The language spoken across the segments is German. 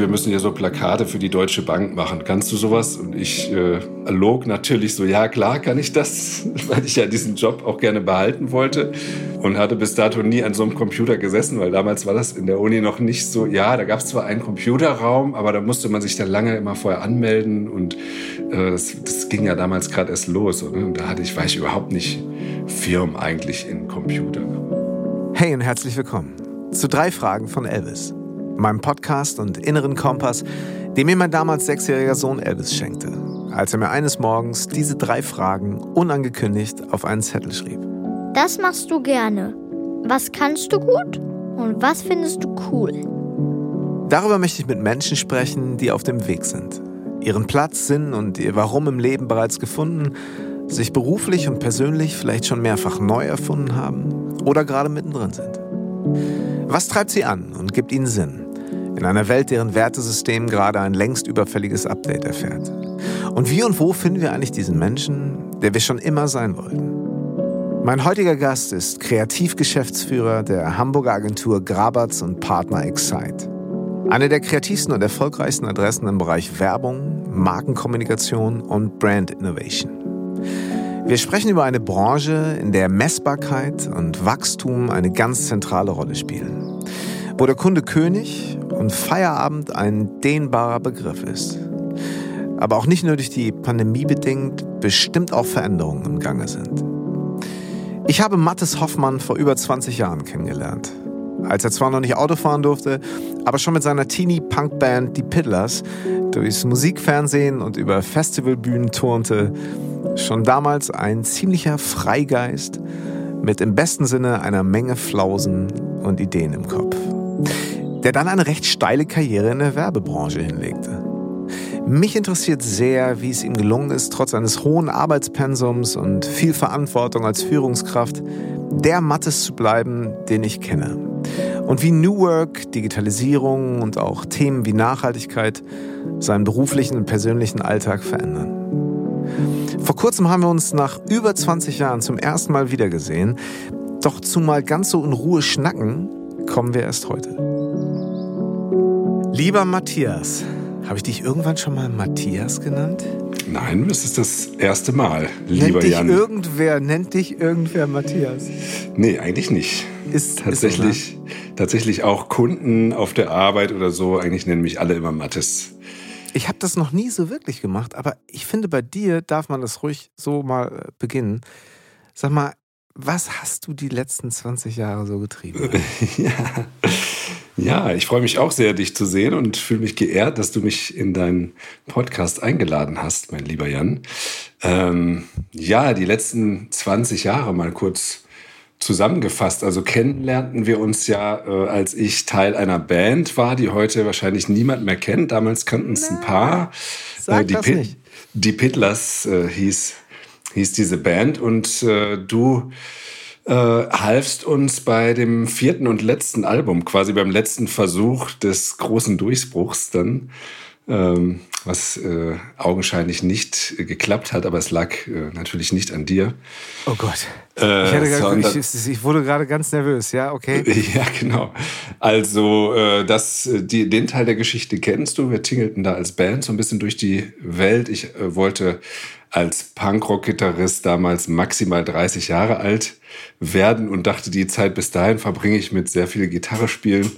wir müssen ja so Plakate für die Deutsche Bank machen. Kannst du sowas? Und ich äh, log natürlich so, ja klar kann ich das, weil ich ja diesen Job auch gerne behalten wollte und hatte bis dato nie an so einem Computer gesessen, weil damals war das in der Uni noch nicht so, ja, da gab es zwar einen Computerraum, aber da musste man sich dann lange immer vorher anmelden und äh, das, das, ging ja damals gerade erst los. Und da hatte ich, war ich überhaupt nicht firm eigentlich in Computer. Hey und herzlich willkommen zu drei Fragen von Elvis meinem Podcast und inneren Kompass, den mir mein damals sechsjähriger Sohn Elvis schenkte, als er mir eines Morgens diese drei Fragen unangekündigt auf einen Zettel schrieb. Das machst du gerne. Was kannst du gut und was findest du cool? Darüber möchte ich mit Menschen sprechen, die auf dem Weg sind, ihren Platz, Sinn und ihr Warum im Leben bereits gefunden, sich beruflich und persönlich vielleicht schon mehrfach neu erfunden haben oder gerade mittendrin sind. Was treibt sie an und gibt ihnen Sinn? In einer Welt, deren Wertesystem gerade ein längst überfälliges Update erfährt. Und wie und wo finden wir eigentlich diesen Menschen, der wir schon immer sein wollten? Mein heutiger Gast ist Kreativgeschäftsführer der Hamburger Agentur Grabatz und Partner Excite. Eine der kreativsten und erfolgreichsten Adressen im Bereich Werbung, Markenkommunikation und Brand Innovation. Wir sprechen über eine Branche, in der Messbarkeit und Wachstum eine ganz zentrale Rolle spielen. Wo der Kunde König und Feierabend ein dehnbarer Begriff ist. Aber auch nicht nur durch die Pandemie bedingt, bestimmt auch Veränderungen im Gange sind. Ich habe Mattes Hoffmann vor über 20 Jahren kennengelernt. Als er zwar noch nicht Auto fahren durfte, aber schon mit seiner Teenie-Punk-Band Die Piddlers durchs Musikfernsehen und über Festivalbühnen turnte, schon damals ein ziemlicher Freigeist mit im besten Sinne einer Menge Flausen und Ideen im Kopf der dann eine recht steile Karriere in der Werbebranche hinlegte. Mich interessiert sehr, wie es ihm gelungen ist, trotz eines hohen Arbeitspensums und viel Verantwortung als Führungskraft, der Mattes zu bleiben, den ich kenne. Und wie New Work, Digitalisierung und auch Themen wie Nachhaltigkeit seinen beruflichen und persönlichen Alltag verändern. Vor kurzem haben wir uns nach über 20 Jahren zum ersten Mal wiedergesehen. Doch zumal ganz so in Ruhe schnacken, kommen wir erst heute. Lieber Matthias, habe ich dich irgendwann schon mal Matthias genannt? Nein, das ist das erste Mal, lieber nennt dich Jan. Irgendwer, nennt dich irgendwer Matthias? Nee, eigentlich nicht. Ist tatsächlich, ist tatsächlich auch Kunden auf der Arbeit oder so, eigentlich nennen mich alle immer Mattes. Ich habe das noch nie so wirklich gemacht, aber ich finde, bei dir darf man das ruhig so mal äh, beginnen. Sag mal, was hast du die letzten 20 Jahre so getrieben? ja. Ja, ich freue mich auch sehr, dich zu sehen und fühle mich geehrt, dass du mich in deinen Podcast eingeladen hast, mein lieber Jan. Ähm, ja, die letzten 20 Jahre mal kurz zusammengefasst. Also kennenlernten wir uns ja, äh, als ich Teil einer Band war, die heute wahrscheinlich niemand mehr kennt. Damals kannten es ein paar. Sag äh, die, das nicht. die Pitlers äh, hieß, hieß diese Band und äh, du äh, halfst uns bei dem vierten und letzten Album, quasi beim letzten Versuch des großen Durchbruchs dann, ähm, was äh, augenscheinlich nicht äh, geklappt hat, aber es lag äh, natürlich nicht an dir. Oh Gott. Äh, ich, grad, ich, ich, wurde gerade ganz nervös, ja, okay. Ja, genau. Also äh, das, die, den Teil der Geschichte kennst du. Wir tingelten da als Band so ein bisschen durch die Welt. Ich wollte als Punkrock-Gitarrist damals maximal 30 Jahre alt werden und dachte, die Zeit bis dahin verbringe ich mit sehr viel Gitarre spielen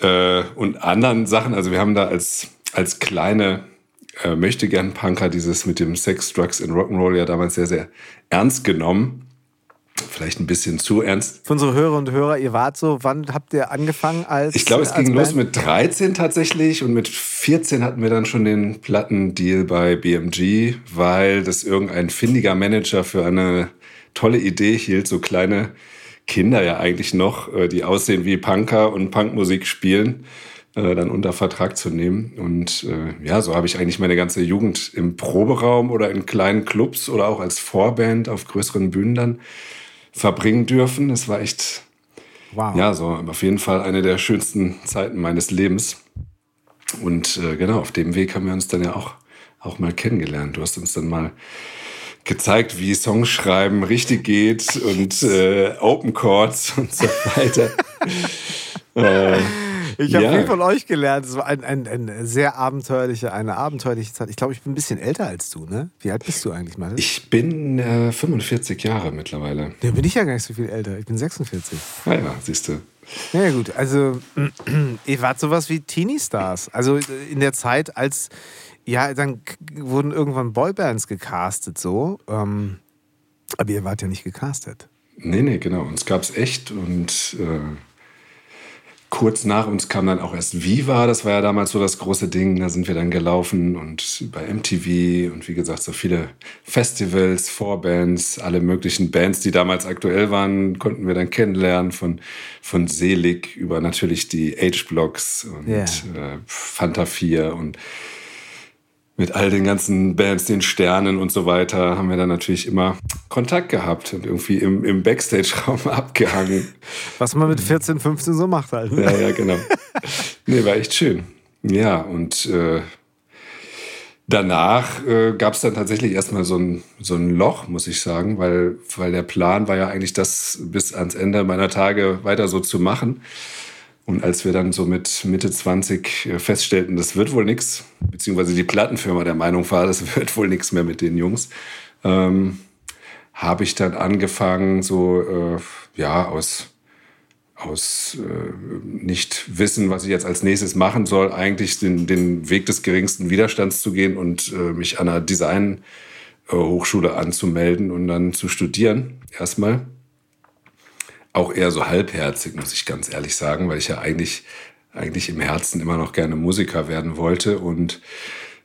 äh, und anderen Sachen. Also wir haben da als, als kleine äh, möchte gern Punker dieses mit dem Sex, Drugs and Rock'n'Roll ja damals sehr, sehr ernst genommen. Vielleicht ein bisschen zu ernst. Für unsere Hörer und Hörer, ihr wart so, wann habt ihr angefangen als. Ich glaube, es ging Band? los mit 13 tatsächlich und mit 14 hatten wir dann schon den Plattendeal bei BMG, weil das irgendein findiger Manager für eine tolle Idee hielt, so kleine Kinder ja eigentlich noch, äh, die aussehen wie Punker und Punkmusik spielen, äh, dann unter Vertrag zu nehmen. Und äh, ja, so habe ich eigentlich meine ganze Jugend im Proberaum oder in kleinen Clubs oder auch als Vorband auf größeren Bühnen dann verbringen dürfen. Es war echt, wow. ja, so auf jeden Fall eine der schönsten Zeiten meines Lebens. Und äh, genau, auf dem Weg haben wir uns dann ja auch, auch mal kennengelernt. Du hast uns dann mal gezeigt, wie Songschreiben richtig geht und äh, Open Chords und so weiter. äh, Ich habe ja. viel von euch gelernt. Es war ein, ein, ein, sehr abenteuerliche, eine abenteuerliche Zeit. Ich glaube, ich bin ein bisschen älter als du, ne? Wie alt bist du eigentlich, Mann? Ich bin äh, 45 Jahre mittlerweile. Ja, bin ich ja gar nicht so viel älter. Ich bin 46. Ah ja, siehst du. Ja, gut. Also, ihr wart sowas wie Teenie-Stars. Also in der Zeit, als, ja, dann wurden irgendwann Boybands gecastet, so. Ähm, aber ihr wart ja nicht gecastet. Nee, nee, genau. Uns gab es echt und äh, kurz nach uns kam dann auch erst Viva. Das war ja damals so das große Ding. Da sind wir dann gelaufen und bei MTV und wie gesagt, so viele Festivals, Vorbands, alle möglichen Bands, die damals aktuell waren, konnten wir dann kennenlernen. Von, von Selig über natürlich die H-Blocks und yeah. äh, Fanta 4 und mit all den ganzen Bands, den Sternen und so weiter, haben wir dann natürlich immer Kontakt gehabt und irgendwie im, im Backstage-Raum abgehangen. Was man mit 14, 15 so macht halt. Ja, ja, genau. Nee, war echt schön. Ja, und äh, danach äh, gab es dann tatsächlich erstmal so ein, so ein Loch, muss ich sagen, weil, weil der Plan war ja eigentlich, das bis ans Ende meiner Tage weiter so zu machen. Und als wir dann so mit Mitte 20 äh, feststellten, das wird wohl nichts, beziehungsweise die Plattenfirma der Meinung war, das wird wohl nichts mehr mit den Jungs, ähm, habe ich dann angefangen, so äh, ja aus aus äh, nicht wissen, was ich jetzt als nächstes machen soll, eigentlich den, den Weg des geringsten Widerstands zu gehen und äh, mich an einer Design Hochschule anzumelden und dann zu studieren erstmal auch eher so halbherzig, muss ich ganz ehrlich sagen, weil ich ja eigentlich, eigentlich im Herzen immer noch gerne Musiker werden wollte. Und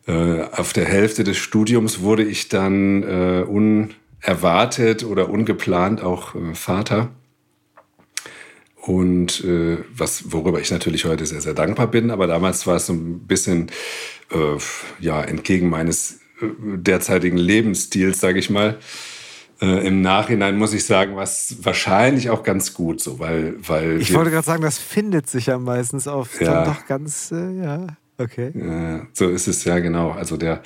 äh, auf der Hälfte des Studiums wurde ich dann äh, unerwartet oder ungeplant auch äh, Vater. Und äh, was, worüber ich natürlich heute sehr, sehr dankbar bin, aber damals war es so ein bisschen äh, ja, entgegen meines äh, derzeitigen Lebensstils, sage ich mal. Äh, Im Nachhinein muss ich sagen, was wahrscheinlich auch ganz gut so, weil. weil ich wollte gerade sagen, das findet sich ja meistens oft ja. dann doch ganz, äh, ja, okay. Ja, so ist es ja genau. Also der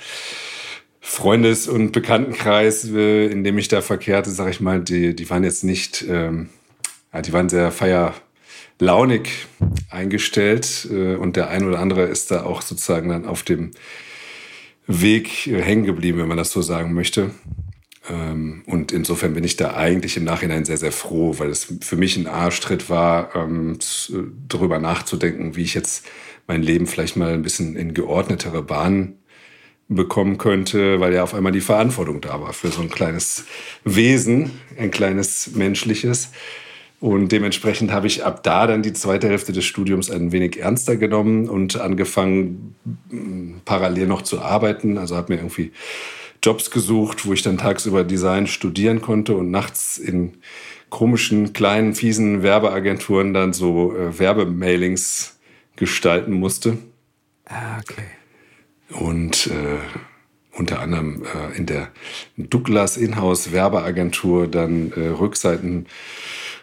Freundes- und Bekanntenkreis, äh, in dem ich da verkehrte, sag ich mal, die, die waren jetzt nicht, ähm, ja, die waren sehr feierlaunig eingestellt äh, und der ein oder andere ist da auch sozusagen dann auf dem Weg äh, hängen geblieben, wenn man das so sagen möchte. Ähm, und insofern bin ich da eigentlich im Nachhinein sehr, sehr froh, weil es für mich ein Arschtritt war, ähm, darüber nachzudenken, wie ich jetzt mein Leben vielleicht mal ein bisschen in geordnetere Bahnen bekommen könnte, weil ja auf einmal die Verantwortung da war für so ein kleines Wesen, ein kleines menschliches. Und dementsprechend habe ich ab da dann die zweite Hälfte des Studiums ein wenig ernster genommen und angefangen, parallel noch zu arbeiten. Also habe mir irgendwie Jobs gesucht, wo ich dann tagsüber Design studieren konnte und nachts in komischen, kleinen, fiesen Werbeagenturen dann so äh, Werbemailings gestalten musste. Ah, okay. Und äh, unter anderem äh, in der Douglas Inhouse Werbeagentur dann äh, Rückseiten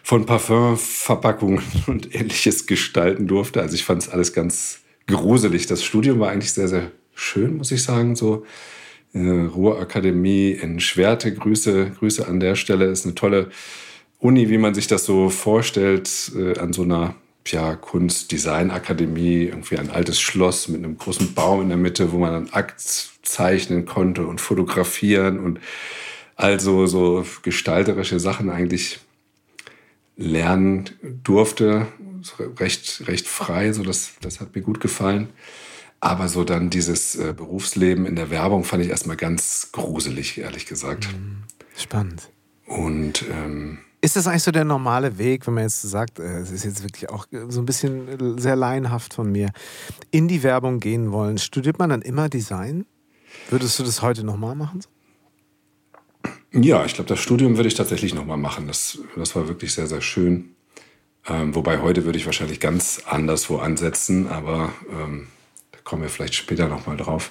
von Parfümverpackungen und ähnliches gestalten durfte. Also ich fand es alles ganz gruselig. Das Studium war eigentlich sehr, sehr schön, muss ich sagen. So Ruhrakademie in Schwerte. Grüße, Grüße an der Stelle. Ist eine tolle Uni, wie man sich das so vorstellt, äh, an so einer ja, Kunst-Design-Akademie, irgendwie ein altes Schloss mit einem großen Baum in der Mitte, wo man dann Akt zeichnen konnte und fotografieren und also so gestalterische Sachen eigentlich lernen durfte. Recht, recht frei, so das, das hat mir gut gefallen. Aber so dann dieses äh, Berufsleben in der Werbung fand ich erstmal ganz gruselig, ehrlich gesagt. Mhm. Spannend. Und ähm, ist das eigentlich so der normale Weg, wenn man jetzt sagt, äh, es ist jetzt wirklich auch so ein bisschen sehr laienhaft von mir, in die Werbung gehen wollen? Studiert man dann immer Design? Würdest du das heute nochmal machen? Ja, ich glaube, das Studium würde ich tatsächlich nochmal machen. Das, das war wirklich sehr, sehr schön. Ähm, wobei heute würde ich wahrscheinlich ganz anderswo ansetzen, aber ähm, kommen wir vielleicht später nochmal drauf.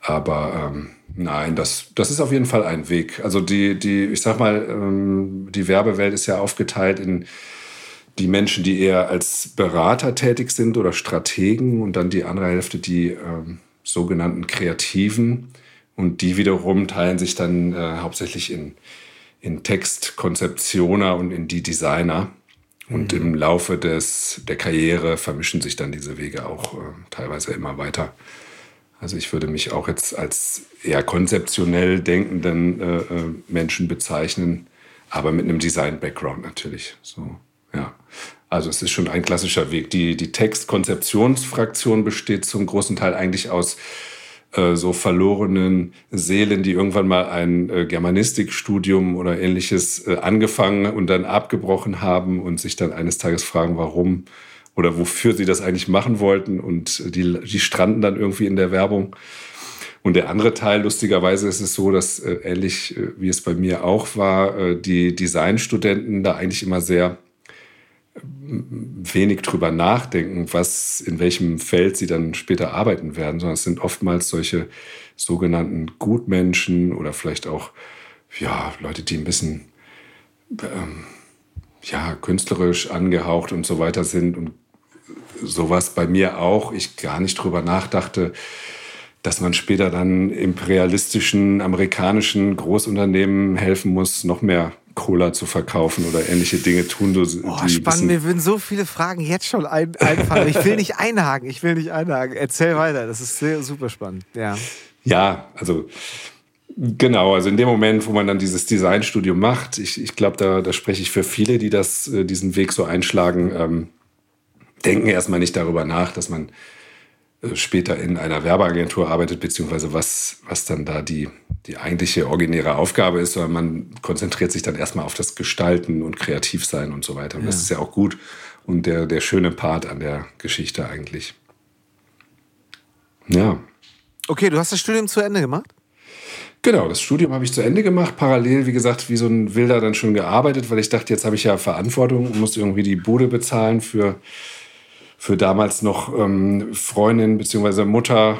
Aber ähm, nein, das, das ist auf jeden Fall ein Weg. Also die, die ich sag mal, ähm, die Werbewelt ist ja aufgeteilt in die Menschen, die eher als Berater tätig sind oder Strategen und dann die andere Hälfte, die ähm, sogenannten Kreativen. Und die wiederum teilen sich dann äh, hauptsächlich in, in Textkonzeptioner und in die Designer. Und im Laufe des, der Karriere vermischen sich dann diese Wege auch äh, teilweise immer weiter. Also ich würde mich auch jetzt als eher konzeptionell denkenden äh, äh Menschen bezeichnen, aber mit einem Design-Background natürlich. So, ja. Also es ist schon ein klassischer Weg. Die, die Textkonzeptionsfraktion besteht zum großen Teil eigentlich aus äh, so verlorenen Seelen, die irgendwann mal ein äh, Germanistikstudium oder ähnliches äh, angefangen und dann abgebrochen haben und sich dann eines Tages fragen, warum oder wofür sie das eigentlich machen wollten und die, die stranden dann irgendwie in der Werbung. Und der andere Teil, lustigerweise ist es so, dass äh, ähnlich äh, wie es bei mir auch war, die Designstudenten da eigentlich immer sehr wenig drüber nachdenken, was in welchem Feld sie dann später arbeiten werden, sondern es sind oftmals solche sogenannten Gutmenschen oder vielleicht auch ja, Leute, die ein bisschen ähm, ja, künstlerisch angehaucht und so weiter sind und sowas bei mir auch, ich gar nicht drüber nachdachte, dass man später dann imperialistischen amerikanischen Großunternehmen helfen muss, noch mehr Cola zu verkaufen oder ähnliche Dinge tun. So, oh, spannend, mir würden so viele Fragen jetzt schon ein, einfallen. Ich will nicht einhaken, ich will nicht einhaken. Erzähl weiter, das ist sehr, super spannend. Ja, ja also genau, also in dem Moment, wo man dann dieses Designstudium macht, ich, ich glaube, da, da spreche ich für viele, die das, äh, diesen Weg so einschlagen, ähm, denken erstmal nicht darüber nach, dass man später in einer Werbeagentur arbeitet, beziehungsweise was, was dann da die, die eigentliche originäre Aufgabe ist, sondern man konzentriert sich dann erstmal auf das Gestalten und Kreativsein und so weiter. Und ja. das ist ja auch gut und der, der schöne Part an der Geschichte eigentlich. Ja. Okay, du hast das Studium zu Ende gemacht? Genau, das Studium habe ich zu Ende gemacht. Parallel, wie gesagt, wie so ein Wilder dann schon gearbeitet, weil ich dachte, jetzt habe ich ja Verantwortung und muss irgendwie die Bude bezahlen für für damals noch ähm, Freundin bzw. Mutter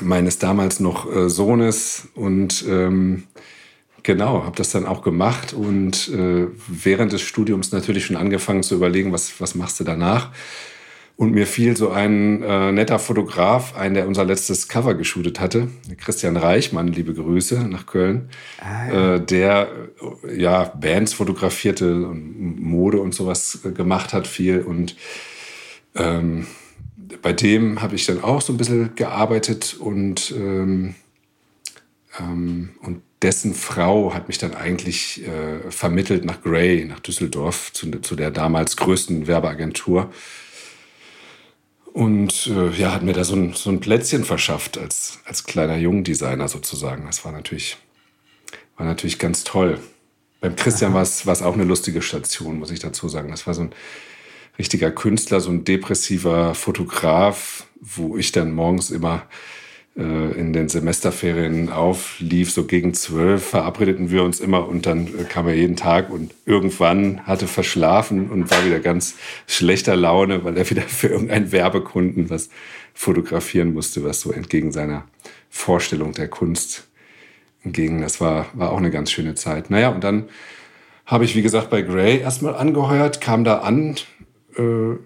meines damals noch äh, Sohnes und ähm, genau, habe das dann auch gemacht und äh, während des Studiums natürlich schon angefangen zu überlegen, was, was machst du danach. Und mir fiel so ein äh, netter Fotograf ein, der unser letztes Cover geshootet hatte, Christian Reichmann, liebe Grüße nach Köln, ah, ja. äh, der ja Bands fotografierte und Mode und sowas äh, gemacht hat viel und ähm, bei dem habe ich dann auch so ein bisschen gearbeitet und, ähm, ähm, und dessen Frau hat mich dann eigentlich äh, vermittelt nach Gray, nach Düsseldorf, zu, zu der damals größten Werbeagentur. Und äh, ja, hat mir da so ein, so ein Plätzchen verschafft als, als kleiner Jungdesigner sozusagen. Das war natürlich, war natürlich ganz toll. Beim Christian war es auch eine lustige Station, muss ich dazu sagen. Das war so ein richtiger Künstler, so ein depressiver Fotograf, wo ich dann morgens immer äh, in den Semesterferien auflief, so gegen zwölf verabredeten wir uns immer und dann äh, kam er jeden Tag und irgendwann hatte verschlafen und war wieder ganz schlechter Laune, weil er wieder für irgendeinen Werbekunden was fotografieren musste, was so entgegen seiner Vorstellung der Kunst ging. Das war, war auch eine ganz schöne Zeit. Naja, und dann habe ich, wie gesagt, bei Gray erstmal angeheuert, kam da an, äh,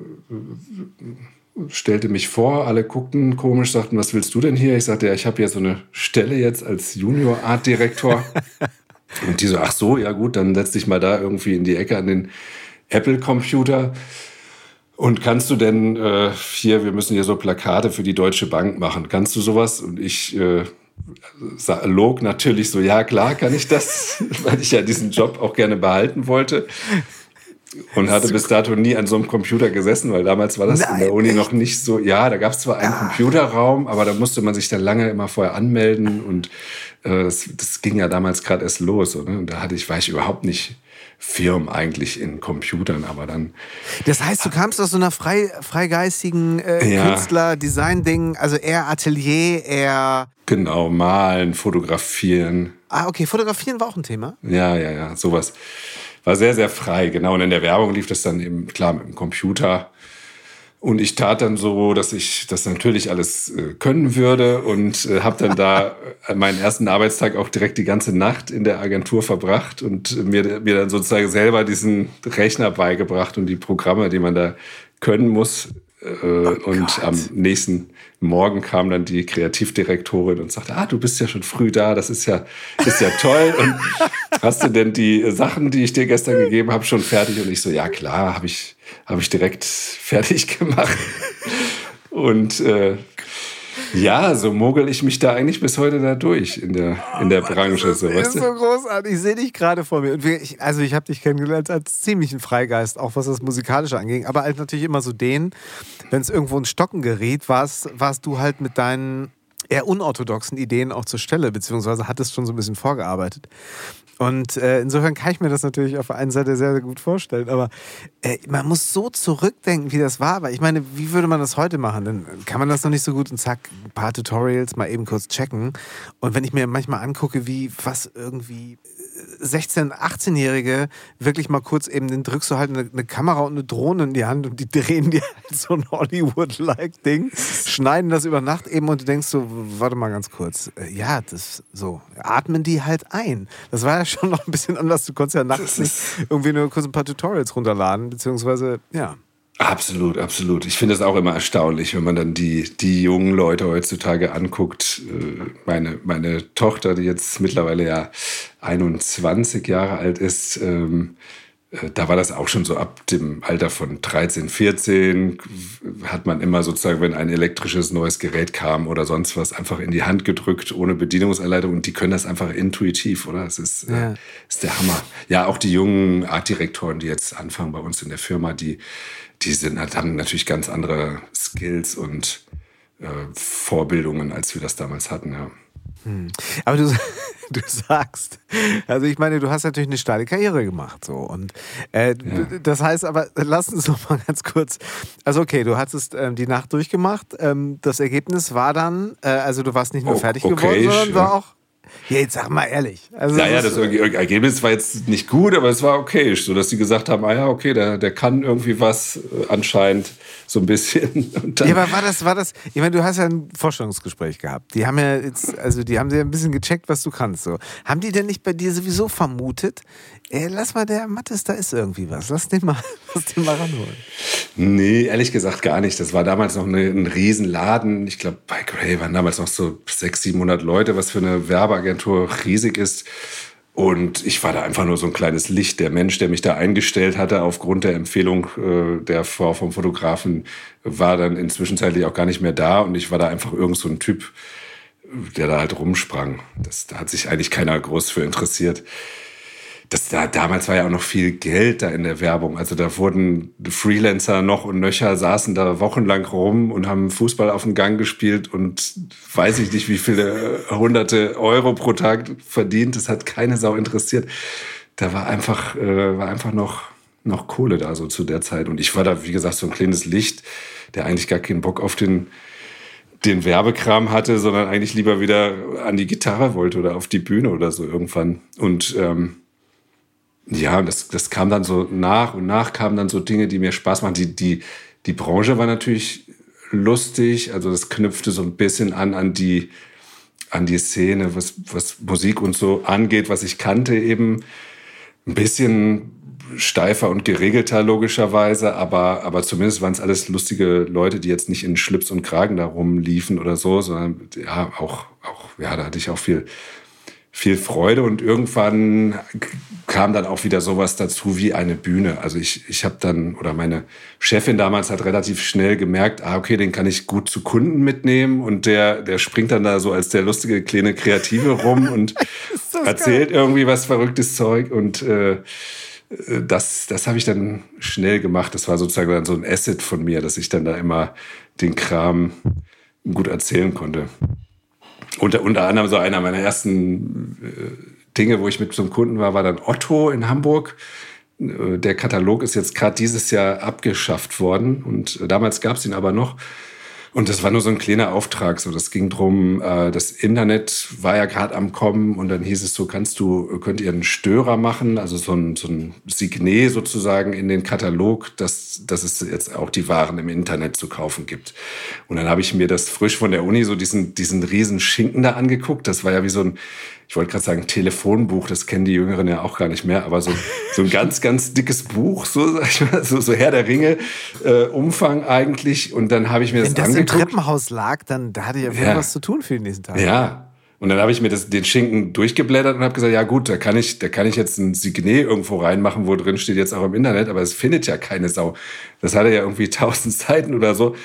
stellte mich vor, alle guckten komisch, sagten, was willst du denn hier? Ich sagte, ja, ich habe ja so eine Stelle jetzt als Junior Art Direktor. Und die so, ach so, ja gut, dann setz dich mal da irgendwie in die Ecke an den Apple-Computer. Und kannst du denn äh, hier, wir müssen hier so Plakate für die Deutsche Bank machen. Kannst du sowas? Und ich äh, log natürlich so, ja klar kann ich das, weil ich ja diesen Job auch gerne behalten wollte und hatte bis dato nie an so einem Computer gesessen, weil damals war das Nein, in der Uni echt? noch nicht so. Ja, da gab es zwar einen ah. Computerraum, aber da musste man sich dann lange immer vorher anmelden und äh, das, das, ging ja damals gerade erst los. Oder? Und da hatte ich, war ich überhaupt nicht firm eigentlich in Computern, aber dann. Das heißt, du kamst aus so einer frei, freigeistigen äh, ja. Künstler-Design-Ding, also eher Atelier, eher. Genau, malen, fotografieren. Ah, okay, fotografieren war auch ein Thema. Ja, ja, ja, sowas war sehr, sehr frei, genau. Und in der Werbung lief das dann eben klar mit dem Computer. Und ich tat dann so, dass ich das natürlich alles äh, können würde und äh, habe dann da meinen ersten Arbeitstag auch direkt die ganze Nacht in der Agentur verbracht und mir, mir dann sozusagen selber diesen Rechner beigebracht und die Programme, die man da können muss, oh und am nächsten Morgen kam dann die Kreativdirektorin und sagte, ah, du bist ja schon früh da, das ist ja, ist ja toll. Und hast du denn die Sachen, die ich dir gestern gegeben habe, schon fertig? Und ich so, ja klar, habe ich, hab ich direkt fertig gemacht. Und äh, ja, so mogel ich mich da eigentlich bis heute da durch in der, in der oh, Branche. Das ist, so, weißt du? so großartig. Ich sehe dich gerade vor mir. Und ich, also ich habe dich kennengelernt als ziemlichen Freigeist, auch was das Musikalische anging. Aber halt natürlich immer so den, wenn es irgendwo in Stocken geriet, warst, warst du halt mit deinen eher unorthodoxen Ideen auch zur Stelle, beziehungsweise hattest schon so ein bisschen vorgearbeitet. Und äh, insofern kann ich mir das natürlich auf der einen Seite sehr, sehr gut vorstellen. Aber äh, man muss so zurückdenken, wie das war. Weil ich meine, wie würde man das heute machen? Dann kann man das noch nicht so gut und zack, ein paar Tutorials mal eben kurz checken. Und wenn ich mir manchmal angucke, wie was irgendwie 16-, 18-Jährige wirklich mal kurz eben, den drückst du halt eine, eine, Kamera und eine Drohne in die Hand und die drehen dir halt so ein Hollywood-like Ding, schneiden das über Nacht eben und du denkst so, warte mal ganz kurz, äh, ja, das so, atmen die halt ein. Das war ja schon noch ein bisschen anders. Du konntest ja nachts nicht irgendwie nur kurz ein paar Tutorials runterladen, beziehungsweise, ja. Absolut, absolut. Ich finde es auch immer erstaunlich, wenn man dann die, die jungen Leute heutzutage anguckt. Äh, meine, meine Tochter, die jetzt mittlerweile ja 21 Jahre alt ist, ähm, äh, da war das auch schon so ab dem Alter von 13, 14, hat man immer sozusagen, wenn ein elektrisches neues Gerät kam oder sonst was, einfach in die Hand gedrückt, ohne Bedienungsanleitung. Und die können das einfach intuitiv, oder? Das ist, äh, ja. äh, ist der Hammer. Ja, auch die jungen Artdirektoren, die jetzt anfangen bei uns in der Firma, die die sind, haben natürlich ganz andere Skills und äh, Vorbildungen, als wir das damals hatten, ja. Hm. Aber du, du sagst, also ich meine, du hast natürlich eine steile Karriere gemacht, so und äh, ja. das heißt, aber lass uns noch mal ganz kurz. Also okay, du hattest ähm, die Nacht durchgemacht. Ähm, das Ergebnis war dann, äh, also du warst nicht nur fertig okay, geworden, sondern war auch ja, jetzt sag mal ehrlich. Also naja, das Ergebnis war jetzt nicht gut, aber es war okay, so dass sie gesagt haben, ah ja, okay, der, der kann irgendwie was äh, anscheinend so ein bisschen. ja, aber war das, war das, ich meine, du hast ja ein Vorstellungsgespräch gehabt. Die haben ja jetzt, also die haben ja ein bisschen gecheckt, was du kannst. So. Haben die denn nicht bei dir sowieso vermutet, ey, lass mal der Mattes, da ist irgendwie was. Lass den mal, lass den mal ranholen. Nee, ehrlich gesagt gar nicht. Das war damals noch eine, ein Riesenladen. Ich glaube, bei Grey waren damals noch so 600, 700 Leute, was für eine Werbeagentur riesig ist. Und ich war da einfach nur so ein kleines Licht. Der Mensch, der mich da eingestellt hatte, aufgrund der Empfehlung äh, der Frau vom Fotografen, war dann inzwischen auch gar nicht mehr da. Und ich war da einfach irgend so ein Typ, der da halt rumsprang. Das, da hat sich eigentlich keiner groß für interessiert das da, damals war ja auch noch viel Geld da in der Werbung. Also da wurden Freelancer noch und nöcher saßen da wochenlang rum und haben Fußball auf dem Gang gespielt und weiß ich nicht, wie viele hunderte Euro pro Tag verdient. Das hat keine Sau interessiert. Da war einfach, äh, war einfach noch, noch Kohle da so zu der Zeit. Und ich war da, wie gesagt, so ein kleines Licht, der eigentlich gar keinen Bock auf den den Werbekram hatte, sondern eigentlich lieber wieder an die Gitarre wollte oder auf die Bühne oder so irgendwann. Und ähm, ja, das, das kam dann so nach und nach kamen dann so Dinge, die mir Spaß machen. Die, die, die Branche war natürlich lustig, also das knüpfte so ein bisschen an an die, an die Szene, was, was Musik und so angeht, was ich kannte, eben ein bisschen steifer und geregelter logischerweise, aber, aber zumindest waren es alles lustige Leute, die jetzt nicht in Schlips und Kragen da rumliefen oder so, sondern ja, auch, auch, ja, da hatte ich auch viel viel Freude und irgendwann kam dann auch wieder sowas dazu wie eine Bühne. Also ich, ich habe dann, oder meine Chefin damals hat relativ schnell gemerkt, ah, okay, den kann ich gut zu Kunden mitnehmen und der, der springt dann da so als der lustige kleine Kreative rum und erzählt geil. irgendwie was verrücktes Zeug und äh, das, das habe ich dann schnell gemacht. Das war sozusagen dann so ein Asset von mir, dass ich dann da immer den Kram gut erzählen konnte unter, unter anderem so einer meiner ersten äh, Dinge, wo ich mit so einem Kunden war, war dann Otto in Hamburg. Äh, der Katalog ist jetzt gerade dieses Jahr abgeschafft worden und äh, damals gab es ihn aber noch. Und das war nur so ein kleiner Auftrag. So, das ging drum. Äh, das Internet war ja gerade am Kommen und dann hieß es so, kannst du, könnt ihr einen Störer machen, also so ein, so ein Signet sozusagen in den Katalog, dass, dass es jetzt auch die Waren im Internet zu kaufen gibt. Und dann habe ich mir das frisch von der Uni so diesen, diesen riesen Schinken da angeguckt. Das war ja wie so ein, ich wollte gerade sagen, Telefonbuch, das kennen die Jüngeren ja auch gar nicht mehr, aber so, so ein ganz, ganz dickes Buch, so, sag ich mal, so, so Herr der Ringe, äh, Umfang eigentlich. Und dann habe ich mir Wenn das, das angeguckt. im Treppenhaus lag, dann da hatte ich ja, Ja. was zu tun für den nächsten Tag. Ja. Und dann habe ich mir das, den Schinken durchgeblättert und habe gesagt, ja gut, da kann ich, da kann ich jetzt ein Signet irgendwo reinmachen, wo drin steht jetzt auch im Internet, aber es findet ja keine Sau. Das hatte ja irgendwie tausend Seiten oder so.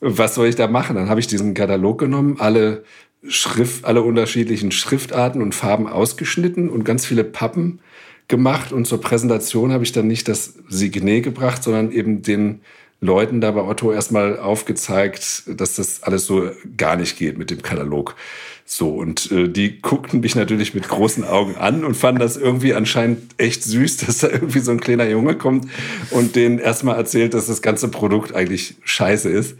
Was soll ich da machen? Dann habe ich diesen Katalog genommen, alle Schrift, alle unterschiedlichen Schriftarten und Farben ausgeschnitten und ganz viele Pappen gemacht. Und zur Präsentation habe ich dann nicht das Signet gebracht, sondern eben den Leuten da bei Otto erstmal aufgezeigt, dass das alles so gar nicht geht mit dem Katalog. So, und äh, die guckten mich natürlich mit großen Augen an und fanden das irgendwie anscheinend echt süß, dass da irgendwie so ein kleiner Junge kommt und denen erstmal erzählt, dass das ganze Produkt eigentlich scheiße ist.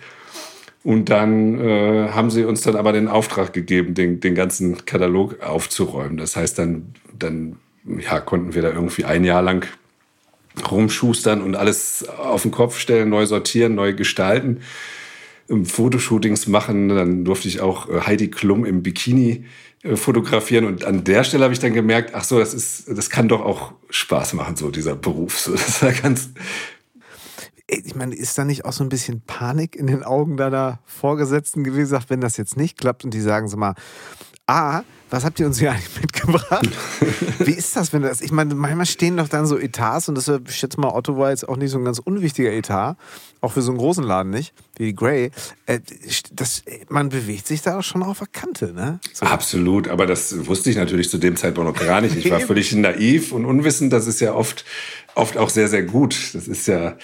Und dann äh, haben sie uns dann aber den Auftrag gegeben, den, den ganzen Katalog aufzuräumen. Das heißt, dann, dann ja, konnten wir da irgendwie ein Jahr lang rumschustern und alles auf den Kopf stellen, neu sortieren, neu gestalten, ähm, Fotoshootings machen. Dann durfte ich auch äh, Heidi Klum im Bikini äh, fotografieren. Und an der Stelle habe ich dann gemerkt, ach so, das ist, das kann doch auch Spaß machen, so dieser Beruf. So, das war ganz, Ich meine, ist da nicht auch so ein bisschen Panik in den Augen deiner Vorgesetzten gewesen, sagt, wenn das jetzt nicht klappt und die sagen so mal, A, was habt ihr uns hier eigentlich mitgebracht? Wie ist das, wenn das, ich meine, manchmal stehen doch dann so Etats und das, ich schätze mal, Otto war jetzt auch nicht so ein ganz unwichtiger Etat, auch für so einen großen Laden nicht, wie Grey. Äh, Das, man bewegt sich da auch schon auf der Kante, ne? So. Absolut, aber das wusste ich natürlich zu dem Zeitpunkt noch gar nicht. Ich war völlig naiv und unwissend. Das ist ja oft, oft auch sehr, sehr gut. Das ist ja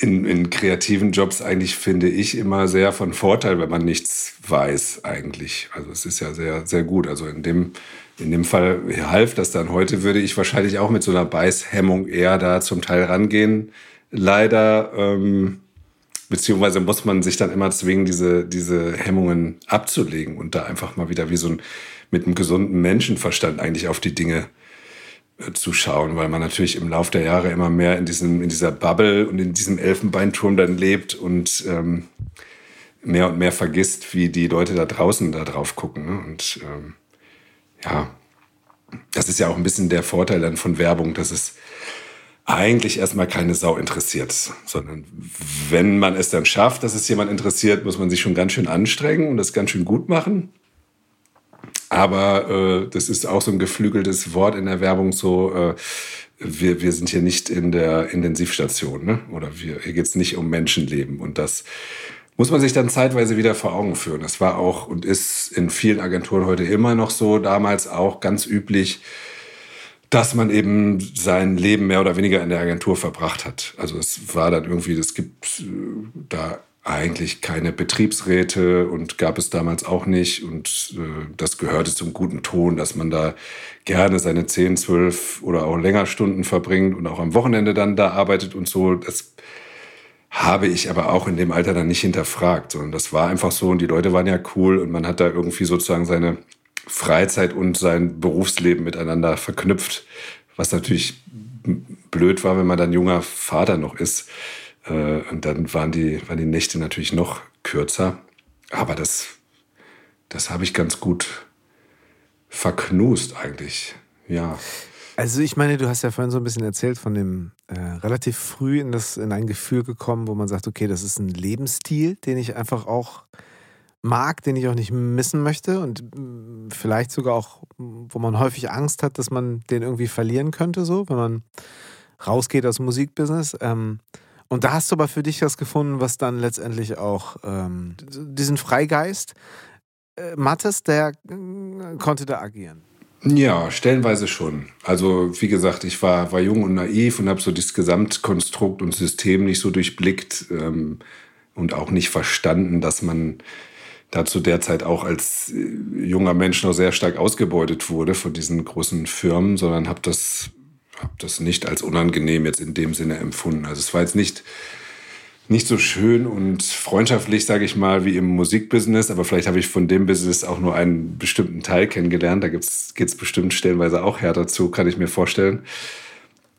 in, in kreativen Jobs eigentlich, finde ich, immer sehr von Vorteil, wenn man nichts weiß eigentlich. Also es ist ja sehr, sehr gut. Also in dem, in dem Fall half das dann. Heute würde ich wahrscheinlich auch mit so einer Beißhemmung eher da zum Teil rangehen. Leider, ähm, beziehungsweise muss man sich dann immer zwingen, diese, diese Hemmungen abzulegen und da einfach mal wieder wie so ein, mit einem gesunden Menschenverstand eigentlich auf die Dinge äh, zu schauen, weil man natürlich im Laufe der Jahre immer mehr in, diesem, in dieser Bubble und in diesem Elfenbeinturm dann lebt und ähm, mehr und mehr vergisst, wie die Leute da draußen da drauf gucken. Ne? Und ähm, ja, das ist ja auch ein bisschen der Vorteil dann von Werbung, dass es eigentlich erstmal keine Sau interessiert, sondern wenn man es dann schafft, dass es jemand interessiert, muss man sich schon ganz schön anstrengen und das ganz schön gut machen. Aber äh, das ist auch so ein geflügeltes Wort in der Werbung, so äh, wir, wir sind hier nicht in der Intensivstation, ne? oder wir, hier geht es nicht um Menschenleben. Und das muss man sich dann zeitweise wieder vor Augen führen. Das war auch und ist in vielen Agenturen heute immer noch so, damals auch ganz üblich, dass man eben sein Leben mehr oder weniger in der Agentur verbracht hat. Also es war dann irgendwie, es gibt äh, da eigentlich keine Betriebsräte und gab es damals auch nicht. Und äh, das gehörte zum guten Ton, dass man da gerne seine 10, 12 oder auch länger Stunden verbringt und auch am Wochenende dann da arbeitet und so. Das habe ich aber auch in dem Alter dann nicht hinterfragt, sondern das war einfach so und die Leute waren ja cool und man hat da irgendwie sozusagen seine Freizeit und sein Berufsleben miteinander verknüpft, was natürlich blöd war, wenn man dann junger Vater noch ist. Äh, Und dann waren die, waren die Nächte natürlich noch kürzer. Aber das, das habe ich ganz gut verknust eigentlich. Ja. Also ich meine, du hast ja vorhin so ein bisschen erzählt von dem äh, relativ früh in, das, in ein Gefühl gekommen, wo man sagt, okay, das ist ein Lebensstil, den ich einfach auch mag, den ich auch nicht missen möchte und mh, vielleicht sogar auch, wo man häufig Angst hat, dass man den irgendwie verlieren könnte, so, wenn man rausgeht aus dem Musikbusiness. Ähm, und da hast du aber für dich was gefunden, was dann letztendlich auch ähm, diesen Freigeist, äh, Mattes, der äh, konnte da agieren. Ja, stellenweise schon. Also wie gesagt, ich war, war jung und naiv und habe so das Gesamtkonstrukt und System nicht so durchblickt ähm, und auch nicht verstanden, dass man da zu der Zeit auch als äh, junger Mensch noch sehr stark ausgebeutet wurde von diesen großen Firmen, sondern habe das, hab das nicht als unangenehm jetzt in dem Sinne empfunden. Also es war jetzt nicht nicht so schön und freundschaftlich, sage ich mal, wie im Musikbusiness. Aber vielleicht habe ich von dem Business auch nur einen bestimmten Teil kennengelernt. Da geht es bestimmt stellenweise auch härter zu, kann ich mir vorstellen.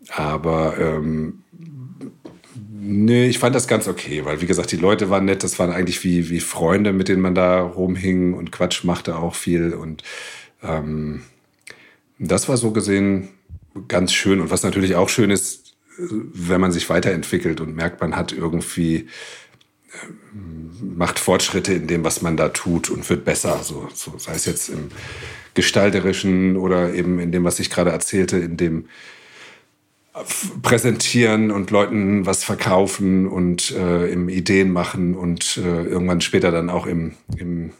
Aber ähm, nee, ich fand das ganz okay, weil wie gesagt, die Leute waren nett. Das waren eigentlich wie, wie Freunde, mit denen man da rumhing und Quatsch machte auch viel. Und ähm, das war so gesehen ganz schön. Und was natürlich auch schön ist, wenn man sich weiterentwickelt und merkt, man hat irgendwie äh, macht Fortschritte in dem, was man da tut und wird besser. So, so sei es jetzt im gestalterischen oder eben in dem, was ich gerade erzählte, in dem Präsentieren und Leuten was verkaufen und äh, im Ideen machen und äh, irgendwann später dann auch im, im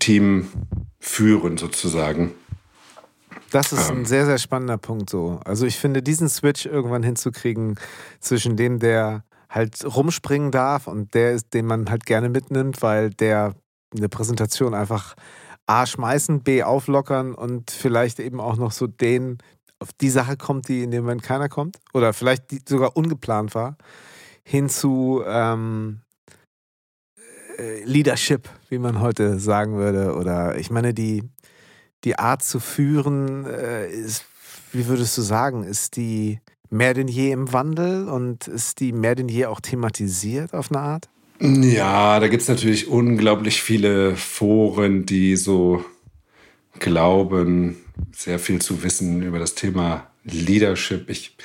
Team führen sozusagen. Das ist ähm. ein sehr, sehr spannender Punkt so. Also ich finde, diesen Switch irgendwann hinzukriegen zwischen dem, der halt rumspringen darf und der ist, den man halt gerne mitnimmt, weil der eine Präsentation einfach A schmeißen, B auflockern und vielleicht eben auch noch so den auf die Sache kommt, die in dem Moment keiner kommt oder vielleicht die sogar ungeplant war, hin zu ähm, äh, Leadership, wie man heute sagen würde. Oder ich meine, die, die Art zu führen äh, ist, wie würdest du sagen, ist die mehr denn je im Wandel und ist die mehr denn je auch thematisiert auf eine Art? Ja, da gibt es natürlich unglaublich viele Foren, die so glauben, sehr viel zu wissen über das Thema Leadership. Ich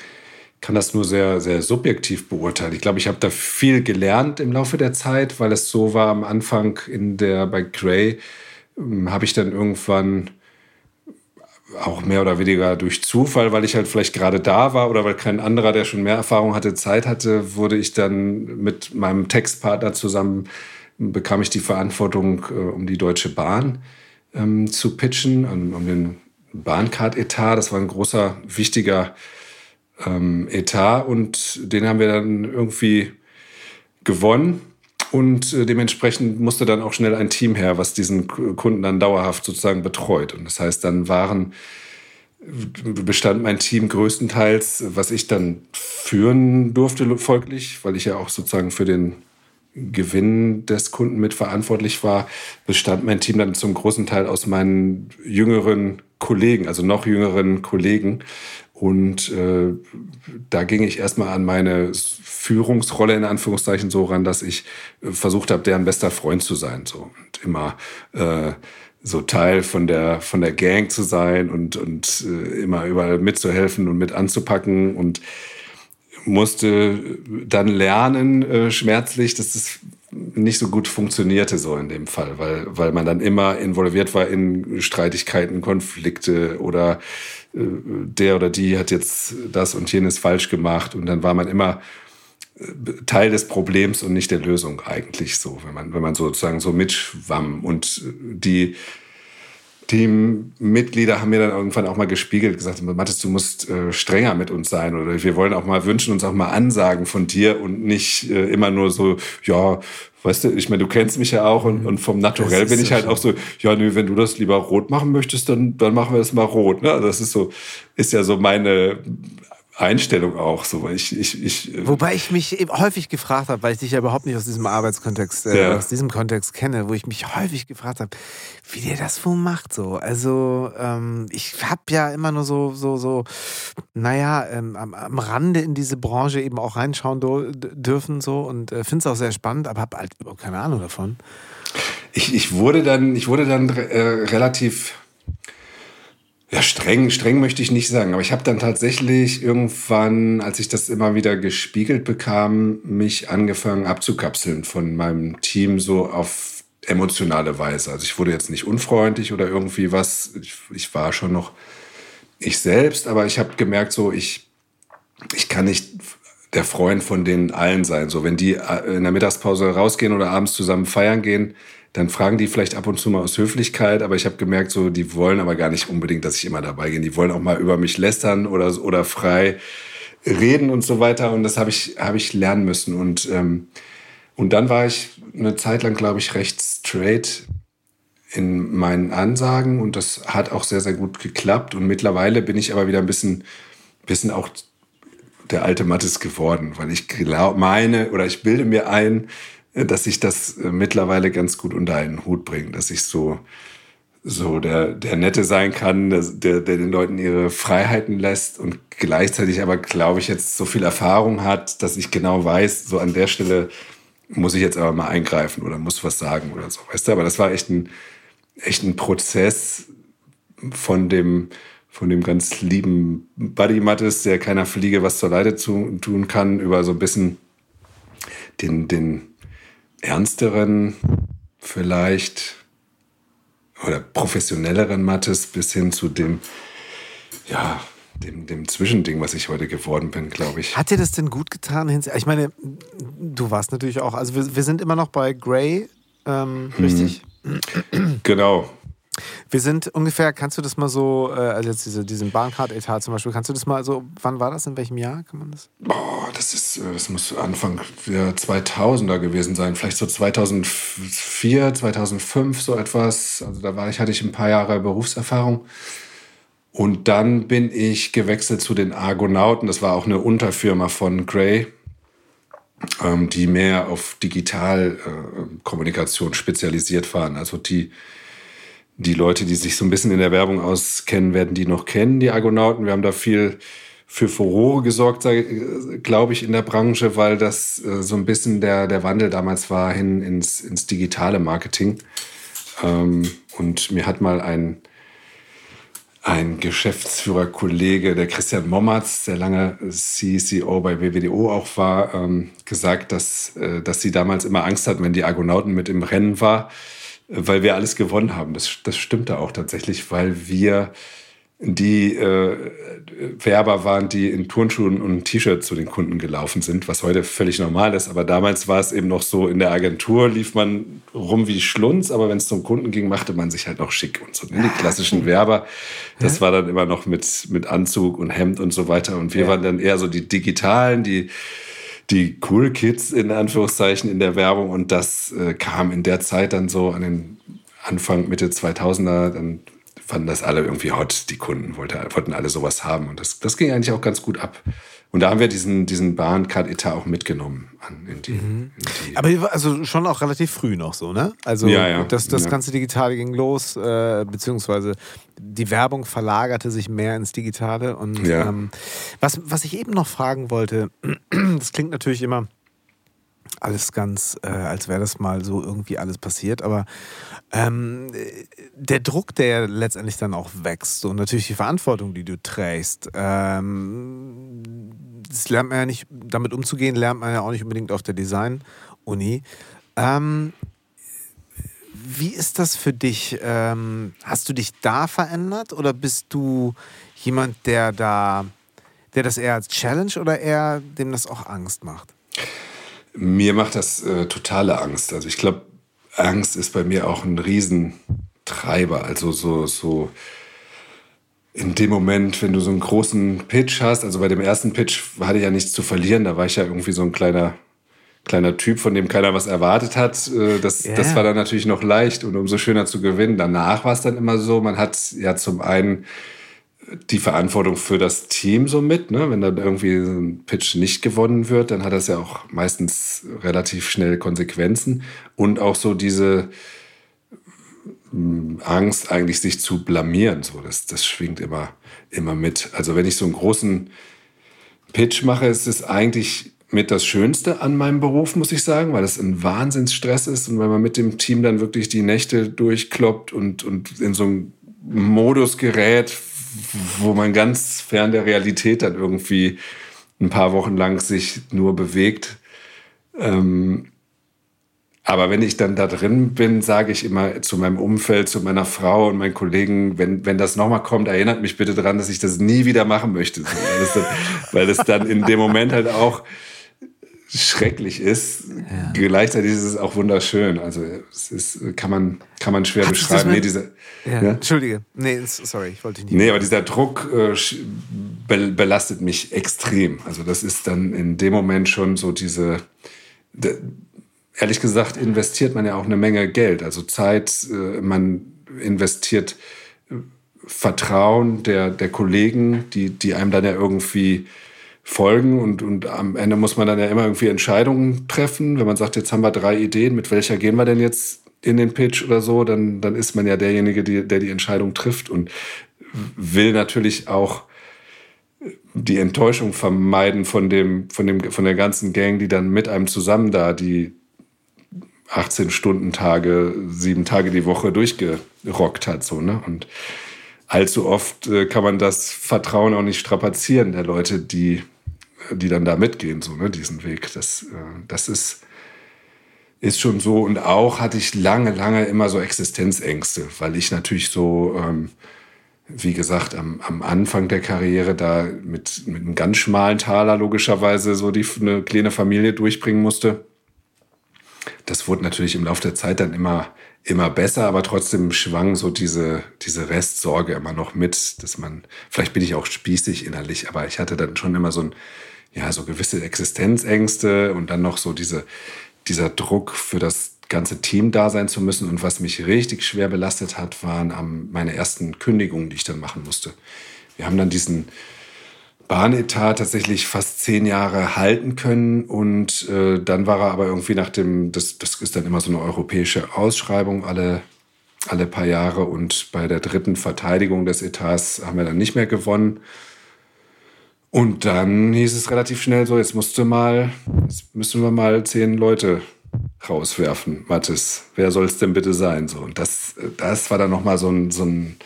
kann das nur sehr, sehr subjektiv beurteilen. Ich glaube, ich habe da viel gelernt im Laufe der Zeit, weil es so war am Anfang in der bei Gray, ähm, habe ich dann irgendwann auch mehr oder weniger durch Zufall, weil ich halt vielleicht gerade da war oder weil kein anderer, der schon mehr Erfahrung hatte, Zeit hatte, wurde ich dann mit meinem Textpartner zusammen, bekam ich die Verantwortung äh, um die Deutsche Bahn ähm, zu pitchen, um, um den Bahncard-Etat. Das war ein großer, wichtiger ähm, Etat und den haben wir dann irgendwie gewonnen. Und äh, dementsprechend musste dann auch schnell ein Team her, was diesen Kunden dann dauerhaft sozusagen betreut. Und das heißt, dann waren, bestand mein Team größtenteils, was ich dann führen durfte, folglich, weil ich ja auch sozusagen für den Gewinn des Kunden mitverantwortlich war, bestand mein Team dann zum großen Teil aus meinen jüngeren Kollegen, also noch jüngeren Kollegen. Und äh, da ging ich erstmal an meine Führungsrolle in Anführungszeichen so ran, dass ich äh, versucht habe, deren bester Freund zu sein. So. Und immer äh, so Teil von der, von der Gang zu sein und, und äh, immer überall mitzuhelfen und mit anzupacken und musste dann lernen, äh, schmerzlich, dass das nicht so gut funktionierte so in dem Fall, weil, weil man dann immer involviert war in Streitigkeiten, Konflikte oder äh, der oder die hat jetzt das und jenes falsch gemacht und dann war man immer äh, Teil des Problems und nicht der Lösung eigentlich so, wenn man, wenn man sozusagen so mitschwamm und die Teammitglieder haben mir dann irgendwann auch mal gespiegelt, gesagt, Mathis, du musst äh, strenger mit uns sein oder wir wollen auch mal wünschen uns auch mal Ansagen von dir und nicht äh, immer nur so, ja, weißt du, ich meine, du kennst mich ja auch und, und vom Naturell bin ich halt auch so, ja, nö, wenn du das lieber rot machen möchtest, dann, dann machen wir das mal rot. Ne? Das ist so, ist ja so meine Einstellung auch so. Ich, ich, ich, äh, Wobei ich mich häufig gefragt habe, weil ich dich ja überhaupt nicht aus diesem Arbeitskontext, äh, ja. aus diesem Kontext kenne, wo ich mich häufig gefragt habe, wie der das wohl macht so. Also ähm, ich habe ja immer nur so, so, so, naja, ähm, am, am Rande in diese Branche eben auch reinschauen dürfen so und äh, finde es auch sehr spannend, aber habe halt überhaupt keine Ahnung davon. Ich, ich wurde dann, ich wurde dann äh, relativ ja, streng, streng möchte ich nicht sagen, aber ich habe dann tatsächlich irgendwann, als ich das immer wieder gespiegelt bekam, mich angefangen abzukapseln von meinem Team so auf emotionale Weise. Also ich wurde jetzt nicht unfreundlich oder irgendwie was. Ich, ich war schon noch ich selbst, aber ich habe gemerkt, so ich, ich kann nicht der Freund von denen allen sein. So, wenn die äh, in der Mittagspause rausgehen oder abends zusammen feiern gehen, dann fragen die vielleicht ab und zu mal aus Höflichkeit, aber ich habe gemerkt, so die wollen aber gar nicht unbedingt, dass ich immer dabei gehe. Die wollen auch mal über mich lästern oder oder frei reden und so weiter. Und das habe ich habe ich lernen müssen. Und ähm, und dann war ich eine Zeit lang, glaube ich, recht straight in meinen Ansagen und das hat auch sehr sehr gut geklappt. Und mittlerweile bin ich aber wieder ein bisschen bisschen auch der alte Mattes geworden, weil ich glaub, meine oder ich bilde mir ein, dass ich das äh, mittlerweile ganz gut unter einen Hut bringe, dass ich so so der, der Nette sein kann, der, der, den Leuten ihre Freiheiten lässt und gleichzeitig aber, glaube ich, jetzt so viel Erfahrung hat, dass ich genau weiß, so an der Stelle muss ich jetzt aber mal eingreifen oder muss was sagen oder so. Weißt du, aber das war echt ein, echt ein Prozess von dem, von dem ganz lieben Buddy Mattes, der keiner Fliege was zur Leide zu, tun kann, über so ein bisschen den, den ernsteren, vielleicht oder professionelleren Mattes bis hin zu dem, ja, dem, dem Zwischending, was ich heute geworden bin, glaube ich. Hat dir das denn gut getan? Ich meine, du warst natürlich auch, also wir, wir sind immer noch bei Grey, ähm, mhm. richtig? Genau. Wir sind ungefähr, kannst du das mal so, äh, also jetzt diese, diesen Bahncard-Etat zum Beispiel, kannst du das mal so, wann war das, in welchem Jahr kann man das? Boah, das ist, äh, das muss Anfang der 2000er gewesen sein, vielleicht so 2004, 2005 so etwas. Also da war ich, hatte ich ein paar Jahre Berufserfahrung. Und dann bin ich gewechselt zu den Argonauten. Das war auch eine Unterfirma von Gray, ähm, die mehr auf Digitalkommunikation äh, spezialisiert waren. Also die die Leute, die sich so ein bisschen in der Werbung auskennen, werden die noch kennen, die Argonauten. Wir haben da viel für Furore gesorgt, glaube ich, in der Branche, weil das äh, so ein bisschen der, der Wandel damals war hin ins, ins digitale Marketing. Ähm, und mir hat mal ein, ein Geschäftsführerkollege, der Christian Mommertz, der lange CCO bei WWDO auch war, ähm, gesagt, dass, äh, dass sie damals immer Angst hatten, wenn die Argonauten mit im Rennen war, weil wir alles gewonnen haben. Das, das stimmte auch tatsächlich, weil wir die äh, Werber waren, die in Turnschuhen und T-Shirts zu den Kunden gelaufen sind, was heute völlig normal ist. Aber damals war es eben noch so, in der Agentur lief man rum wie Schlunz, aber wenn es zum Kunden ging, machte man sich halt noch schick und so. Ne? Die klassischen Werber, das war dann immer noch mit, mit Anzug und Hemd und so weiter. Und wir ja. waren dann eher so die Digitalen, die die Cool Kids in Anführungszeichen in der Werbung und das äh, kam in der Zeit dann so an den Anfang, Mitte 2000er, dann fanden das alle irgendwie hot, die Kunden wollte, wollten alle sowas haben und das, das ging eigentlich auch ganz gut ab. Und da haben wir diesen, diesen Bahncard-Etat auch mitgenommen an, in, die, mhm. in die Aber also schon auch relativ früh noch so, ne? Also ja, ja. das, das ja. ganze Digitale ging los, äh, beziehungsweise die Werbung verlagerte sich mehr ins Digitale. Und ähm, was, was ich eben noch fragen wollte, das klingt natürlich immer alles ganz, äh, als wäre das mal so irgendwie alles passiert. Aber ähm, der Druck, der letztendlich dann auch wächst und natürlich die Verantwortung, die du trägst, ähm, das lernt man ja nicht, damit umzugehen, lernt man ja auch nicht unbedingt auf der Design-Uni. Ähm, wie ist das für dich? Ähm, hast du dich da verändert oder bist du jemand, der da, der das eher als Challenge oder eher dem das auch Angst macht? Mir macht das äh, totale Angst. Also ich glaube, Angst ist bei mir auch ein Riesentreiber. Also so, so in dem Moment, wenn du so einen großen Pitch hast, also bei dem ersten Pitch hatte ich ja nichts zu verlieren, da war ich ja irgendwie so ein kleiner, kleiner Typ, von dem keiner was erwartet hat. Äh, das, yeah. das war dann natürlich noch leicht und umso schöner zu gewinnen. Danach war es dann immer so, man hat ja zum einen die Verantwortung für das Team so mit. Ne? Wenn dann irgendwie ein Pitch nicht gewonnen wird, dann hat das ja auch meistens relativ schnell Konsequenzen. Und auch so diese hm, Angst, eigentlich sich zu blamieren. So, das, das schwingt immer, immer mit. Also wenn ich so einen großen Pitch mache, ist es eigentlich mit das Schönste an meinem Beruf, muss ich sagen, weil es ein Wahnsinnsstress ist und weil man mit dem Team dann wirklich die Nächte durchkloppt und, und in so einen Modus gerät, wo man ganz fern der Realität dann irgendwie ein paar Wochen lang sich nur bewegt. Ähm, aber wenn ich dann da drin bin, sage ich immer zu meinem Umfeld, zu meiner Frau und meinen Kollegen, wenn, wenn das nochmal kommt, erinnert mich bitte daran, dass ich das nie wieder machen möchte. Weil es dann, weil es dann in dem Moment halt auch schrecklich ist. Ja. Gleichzeitig ist es auch wunderschön. Also es ist, kann man, kann man schwer Hat beschreiben. Nee, diese, ja. Ja? Entschuldige. Nee, sorry, ich wollte dich nicht. Nee, aber dieser Druck äh, belastet mich extrem. Also das ist dann in dem Moment schon so diese. Ehrlich gesagt investiert man ja auch eine Menge Geld. Also Zeit, äh, man investiert äh, Vertrauen der, der Kollegen, die, die einem dann ja irgendwie folgen und, und am Ende muss man dann ja immer irgendwie Entscheidungen treffen. Wenn man sagt, jetzt haben wir drei Ideen, mit welcher gehen wir denn jetzt in den Pitch oder so, dann, dann ist man ja derjenige, die, der die Entscheidung trifft und will natürlich auch die Enttäuschung vermeiden von dem, von dem, von der ganzen Gang, die dann mit einem zusammen da die 18 Stunden Tage, sieben Tage die Woche durchgerockt hat, so, ne? Und allzu oft äh, kann man das Vertrauen auch nicht strapazieren der Leute, die, die dann da mitgehen, so, ne, diesen Weg. Das, äh, das ist, ist schon so. Und auch hatte ich lange, lange immer so Existenzängste, weil ich natürlich so, ähm, wie gesagt, am, am Anfang der Karriere da mit, mit einem ganz schmalen Taler logischerweise so die, eine kleine Familie durchbringen musste. Das wurde natürlich im Laufe der Zeit dann immer, immer besser, aber trotzdem schwang so diese, diese Restsorge immer noch mit, dass man, vielleicht bin ich auch spießig innerlich, aber ich hatte dann schon immer so ein, ja, so gewisse Existenzängste und dann noch so diese, dieser Druck für das ganze Team da sein zu müssen. Und was mich richtig schwer belastet hat, waren meine ersten Kündigungen, die ich dann machen musste. Wir haben dann diesen Bahnetat tatsächlich fast zehn Jahre halten können und äh, dann war er aber irgendwie nach dem, das, das ist dann immer so eine europäische Ausschreibung alle, alle paar Jahre und bei der dritten Verteidigung des Etats haben wir dann nicht mehr gewonnen. Und dann hieß es relativ schnell so, jetzt musste mal, jetzt müssen wir mal zehn Leute rauswerfen, Mathis. Wer soll es denn bitte sein? So, und das, das war dann nochmal so ein, so ein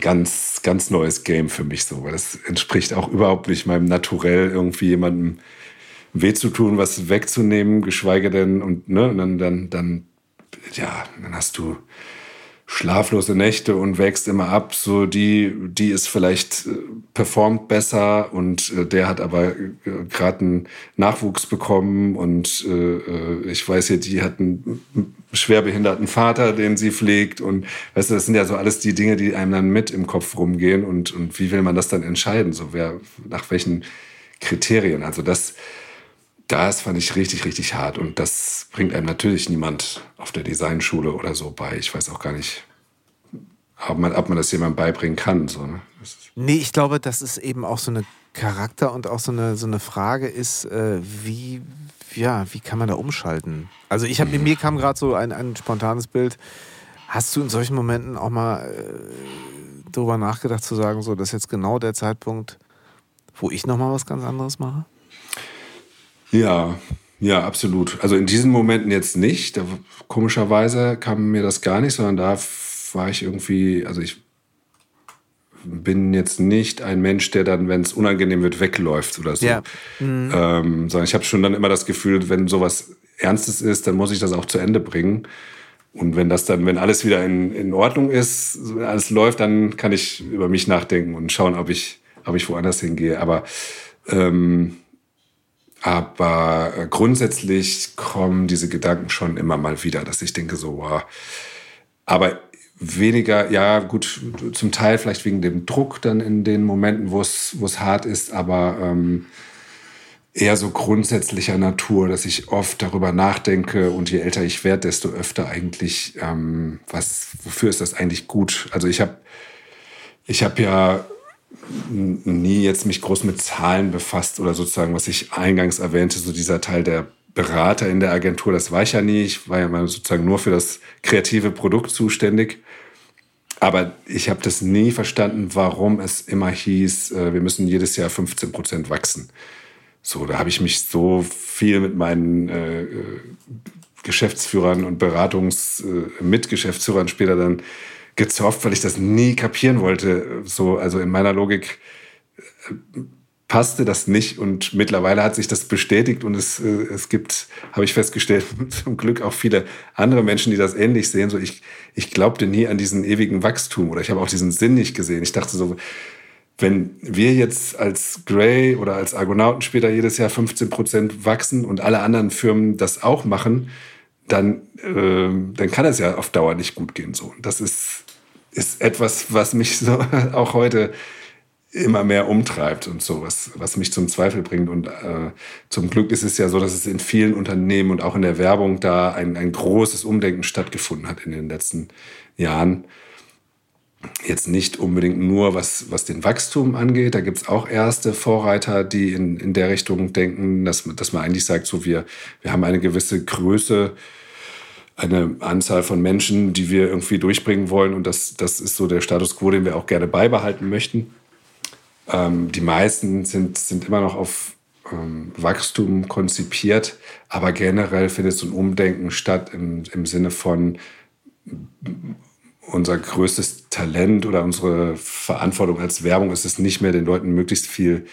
ganz, ganz neues Game für mich so, weil das entspricht auch überhaupt nicht meinem Naturell, irgendwie jemandem weh zu tun, was wegzunehmen, geschweige denn, und, ne, und dann, dann, dann, ja, dann hast du schlaflose Nächte und wächst immer ab. So die, die ist vielleicht äh, performt besser und äh, der hat aber äh, gerade einen Nachwuchs bekommen und äh, äh, ich weiß ja, die hat einen schwerbehinderten Vater, den sie pflegt und weißt du, das sind ja so alles die Dinge, die einem dann mit im Kopf rumgehen und und wie will man das dann entscheiden? So wer nach welchen Kriterien? Also das das fand ich richtig, richtig hart. Und das bringt einem natürlich niemand auf der Designschule oder so bei. Ich weiß auch gar nicht, ob man, ob man das jemandem beibringen kann. So, ne? Nee, ich glaube, dass es eben auch so eine Charakter und auch so eine, so eine Frage ist, äh, wie, ja, wie kann man da umschalten? Also ich habe, mhm. mir kam gerade so ein, ein spontanes Bild. Hast du in solchen Momenten auch mal äh, darüber nachgedacht zu sagen, so, das ist jetzt genau der Zeitpunkt, wo ich nochmal was ganz anderes mache? Ja, ja, absolut. Also in diesen Momenten jetzt nicht. Da, komischerweise kam mir das gar nicht, sondern da war ich irgendwie, also ich bin jetzt nicht ein Mensch, der dann, wenn es unangenehm wird, wegläuft oder so. Ja. Mhm. Ähm, sondern ich habe schon dann immer das Gefühl, wenn sowas Ernstes ist, dann muss ich das auch zu Ende bringen. Und wenn das dann, wenn alles wieder in, in Ordnung ist, alles läuft, dann kann ich über mich nachdenken und schauen, ob ich, ob ich woanders hingehe. Aber ähm, aber äh, grundsätzlich kommen diese Gedanken schon immer mal wieder, dass ich denke so, wow. Aber weniger, ja gut, zum Teil vielleicht wegen dem Druck dann in den Momenten, wo es wo es hart ist, aber ähm, eher so grundsätzlicher Natur, dass ich oft darüber nachdenke und je älter ich werde, desto öfter eigentlich, ähm, was, wofür ist das eigentlich gut? Also ich habe ich hab ja nie jetzt mich groß mit Zahlen befasst oder sozusagen, was ich eingangs erwähnte, so dieser Teil der Berater in der Agentur, das war ich ja nie. Ich war ja mal sozusagen nur für das kreative Produkt zuständig. Aber ich habe das nie verstanden, warum es immer hieß, äh, wir müssen jedes Jahr 15 Prozent wachsen. So, da habe ich mich so viel mit meinen äh, Geschäftsführern und Beratungs-Mitgeschäftsführern äh, später dann gezofft, weil ich das nie kapieren wollte. So, also in meiner Logik äh, passte das nicht und mittlerweile hat sich das bestätigt und es, äh, es gibt, habe ich festgestellt, zum Glück auch viele andere Menschen, die das ähnlich sehen. So, ich, ich glaubte nie an diesen ewigen Wachstum oder ich habe auch diesen Sinn nicht gesehen. Ich dachte so, wenn wir jetzt als Gray oder als Argonauten später jedes Jahr 15 Prozent wachsen und alle anderen Firmen das auch machen, dann, äh, dann kann es ja auf Dauer nicht gut gehen. So. Das ist ist etwas, was mich so auch heute immer mehr umtreibt und so, was, was mich zum Zweifel bringt. Und äh, zum Glück ist es ja so, dass es in vielen Unternehmen und auch in der Werbung da ein, ein großes Umdenken stattgefunden hat in den letzten Jahren. Jetzt nicht unbedingt nur, was, was den Wachstum angeht. Da gibt es auch erste Vorreiter, die in, in der Richtung denken, dass, dass man eigentlich sagt, so wir, wir haben eine gewisse Größe, eine Anzahl von Menschen, die wir irgendwie durchbringen wollen. Und das, das ist so der Status quo, den wir auch gerne beibehalten möchten. Ähm, die meisten sind, sind immer noch auf ähm, Wachstum konzipiert, aber generell findet so ein Umdenken statt im, im Sinne von unser größtes Talent oder unsere Verantwortung als Werbung ist es nicht mehr, den Leuten möglichst viel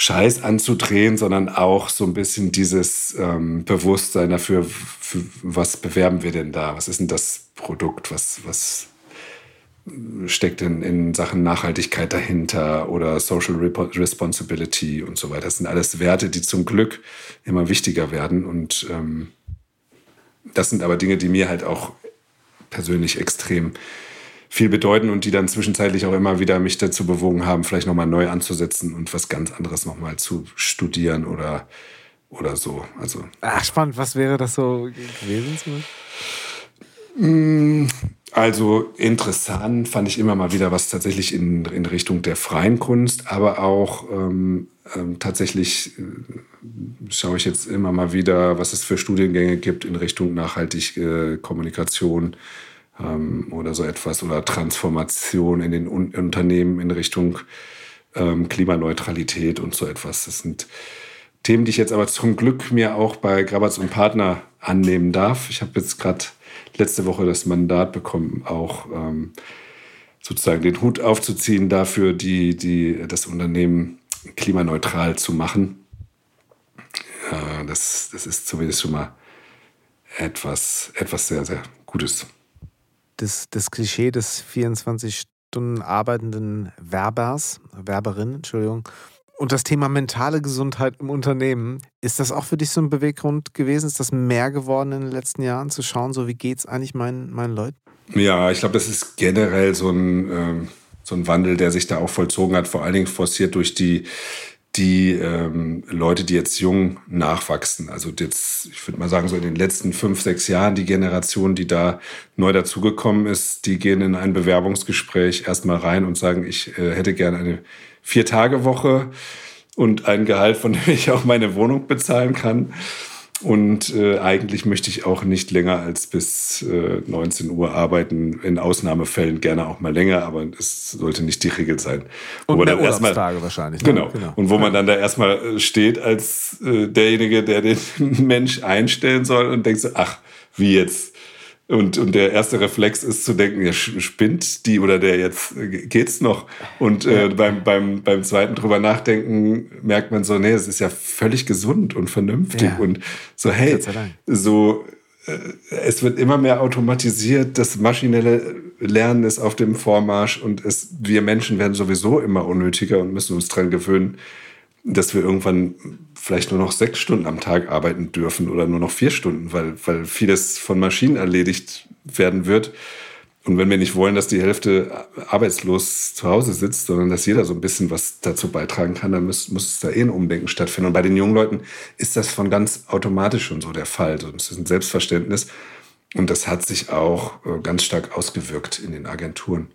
Scheiß anzudrehen, sondern auch so ein bisschen dieses ähm, Bewusstsein dafür, für, was bewerben wir denn da? Was ist denn das Produkt? Was, was steckt denn in Sachen Nachhaltigkeit dahinter oder Social Responsibility und so weiter? Das sind alles Werte, die zum Glück immer wichtiger werden. Und ähm, das sind aber Dinge, die mir halt auch persönlich extrem viel bedeuten und die dann zwischenzeitlich auch immer wieder mich dazu bewogen haben, vielleicht nochmal neu anzusetzen und was ganz anderes nochmal zu studieren oder, oder so. Also, Ach, spannend. Was wäre das so gewesen? Mm, also interessant fand ich immer mal wieder was tatsächlich in, in Richtung der freien Kunst, aber auch ähm, ähm, tatsächlich äh, schaue ich jetzt immer mal wieder, was es für Studiengänge gibt in Richtung nachhaltige äh, Kommunikation ähm, oder so etwas oder Transformation in den Un Unternehmen in Richtung ähm, Klimaneutralität und so etwas. Das sind Themen, die ich jetzt aber zum Glück mir auch bei Grabatz und Partner annehmen darf. Ich habe jetzt gerade letzte Woche das Mandat bekommen, auch ähm, sozusagen den Hut aufzuziehen dafür, die, die, das Unternehmen klimaneutral zu machen. Äh, das, das ist zumindest schon mal etwas, etwas sehr, sehr Gutes das, das Klischee des 24 Stunden arbeitenden Werbers, Werberin, Entschuldigung, und das Thema mentale Gesundheit im Unternehmen, ist das auch für dich so ein Beweggrund gewesen? Ist das mehr geworden in den letzten Jahren, zu schauen, so wie geht es eigentlich meinen, meinen Leuten? Ja, ich glaube, das ist generell so ein, äh, so ein Wandel, der sich da auch vollzogen hat, vor allen Dingen forciert durch die die ähm, Leute, die jetzt jung nachwachsen. Also jetzt, ich würde mal sagen, so in den letzten fünf, sechs Jahren, die Generation, die da neu dazugekommen ist, die gehen in ein Bewerbungsgespräch erstmal rein und sagen, ich äh, hätte gerne eine Vier-Tage-Woche und ein Gehalt, von dem ich auch meine Wohnung bezahlen kann. Und äh, eigentlich möchte ich auch nicht länger als bis äh, 19 Uhr arbeiten. In Ausnahmefällen gerne auch mal länger, aber es sollte nicht die Regel sein. Und wo mehr dann erstmal, wahrscheinlich. Ne? Genau. genau. Und wo man dann da erstmal äh, steht als äh, derjenige, der den Mensch einstellen soll und denkt so, ach, wie jetzt? Und, und der erste Reflex ist zu denken, ja, spinnt die oder der jetzt, geht's noch? Und äh, beim, beim, beim zweiten drüber nachdenken merkt man so, nee, es ist ja völlig gesund und vernünftig ja. und so, hey, so, äh, es wird immer mehr automatisiert, das maschinelle Lernen ist auf dem Vormarsch und es, wir Menschen werden sowieso immer unnötiger und müssen uns dran gewöhnen, dass wir irgendwann vielleicht nur noch sechs Stunden am Tag arbeiten dürfen oder nur noch vier Stunden, weil, weil vieles von Maschinen erledigt werden wird. Und wenn wir nicht wollen, dass die Hälfte arbeitslos zu Hause sitzt, sondern dass jeder so ein bisschen was dazu beitragen kann, dann muss, muss es da eh ein Umdenken stattfinden. Und bei den jungen Leuten ist das von ganz automatisch schon so der Fall. Das ist ein Selbstverständnis. Und das hat sich auch äh, ganz stark ausgewirkt in den Agenturen.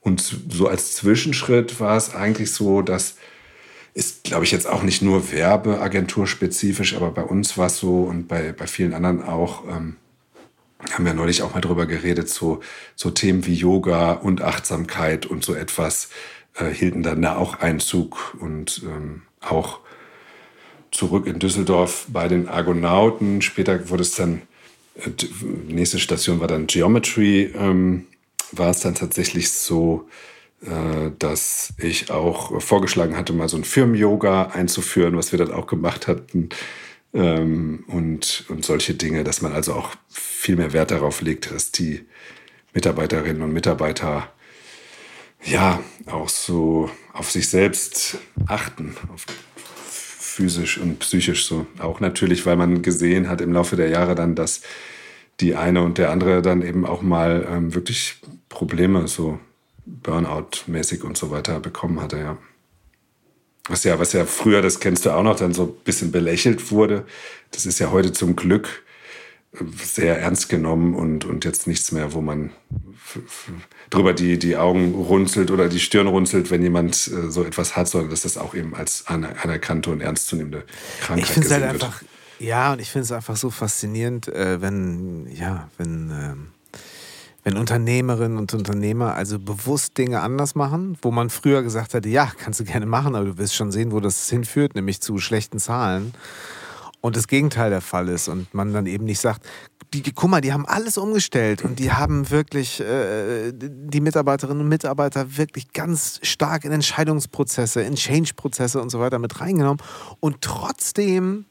Und so als Zwischenschritt war es eigentlich so, dass ist, glaube ich, jetzt auch nicht nur Werbeagenturspezifisch, aber bei uns war es so und bei, bei vielen anderen auch, ähm, haben wir neulich auch mal drüber geredet, so, so Themen wie Yoga und Achtsamkeit und so etwas äh, hielten dann da auch Einzug und ähm, auch zurück in Düsseldorf bei den Argonauten. Später wurde es dann, äh, nächste Station war dann Geometry, ähm, war es dann tatsächlich so, dass ich auch vorgeschlagen hatte, mal so ein Firmen-Yoga einzuführen, was wir dann auch gemacht hatten. Ähm, und, und solche Dinge, dass man also auch viel mehr Wert darauf legt, dass die Mitarbeiterinnen und Mitarbeiter ja auch so auf sich selbst achten, auf physisch und psychisch so. Auch natürlich, weil man gesehen hat im Laufe der Jahre dann, dass die eine und der andere dann eben auch mal ähm, wirklich Probleme so Burnout-mäßig und so weiter bekommen hatte, ja. Was ja, was ja früher, das kennst du auch noch, dann so ein bisschen belächelt wurde. Das ist ja heute zum Glück sehr ernst genommen und, und jetzt nichts mehr, wo man drüber die, die Augen runzelt oder die Stirn runzelt, wenn jemand äh, so etwas hat, sondern dass das auch eben als anerkannte und ernstzunehmende Krankheit ich finde halt einfach, Ja, und ich finde es einfach so faszinierend, äh, wenn, ja, wenn, äh, wenn Unternehmerinnen und Unternehmer also bewusst Dinge anders machen, wo man früher gesagt hätte, ja, kannst du gerne machen, aber du wirst schon sehen, wo das hinführt, nämlich zu schlechten Zahlen und das Gegenteil der Fall ist und man dann eben nicht sagt, die, die, guck mal, die haben alles umgestellt und die haben wirklich äh, die Mitarbeiterinnen und Mitarbeiter wirklich ganz stark in Entscheidungsprozesse, in Change-Prozesse und so weiter mit reingenommen und trotzdem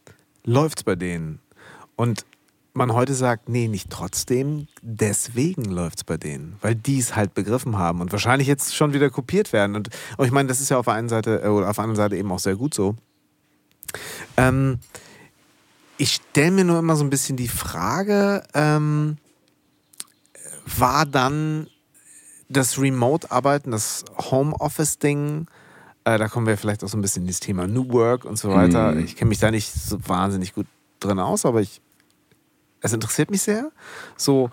läuft es bei denen. Und man heute sagt, nee, nicht trotzdem, deswegen läuft es bei denen, weil die es halt begriffen haben und wahrscheinlich jetzt schon wieder kopiert werden. Und, und ich meine, das ist ja auf der einen Seite, äh, oder auf der anderen Seite eben auch sehr gut so. Ähm, ich stelle mir nur immer so ein bisschen die Frage, ähm, war dann das Remote-Arbeiten, das Homeoffice-Ding, äh, da kommen wir vielleicht auch so ein bisschen in das Thema New Work und so weiter. Mhm. Ich kenne mich da nicht so wahnsinnig gut drin aus, aber ich, es interessiert mich sehr. So,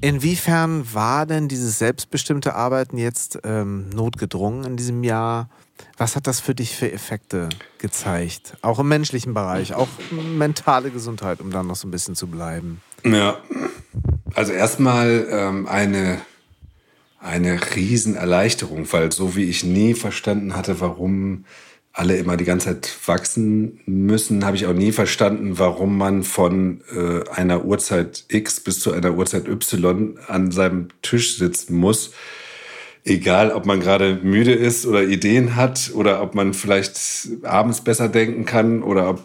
inwiefern war denn dieses selbstbestimmte Arbeiten jetzt ähm, notgedrungen in diesem Jahr? Was hat das für dich für Effekte gezeigt? Auch im menschlichen Bereich, auch mentale Gesundheit, um da noch so ein bisschen zu bleiben. Ja, also erstmal ähm, eine, eine Riesenerleichterung, weil so wie ich nie verstanden hatte, warum alle immer die ganze Zeit wachsen müssen, habe ich auch nie verstanden, warum man von äh, einer Uhrzeit X bis zu einer Uhrzeit Y an seinem Tisch sitzen muss egal ob man gerade müde ist oder Ideen hat oder ob man vielleicht abends besser denken kann oder ob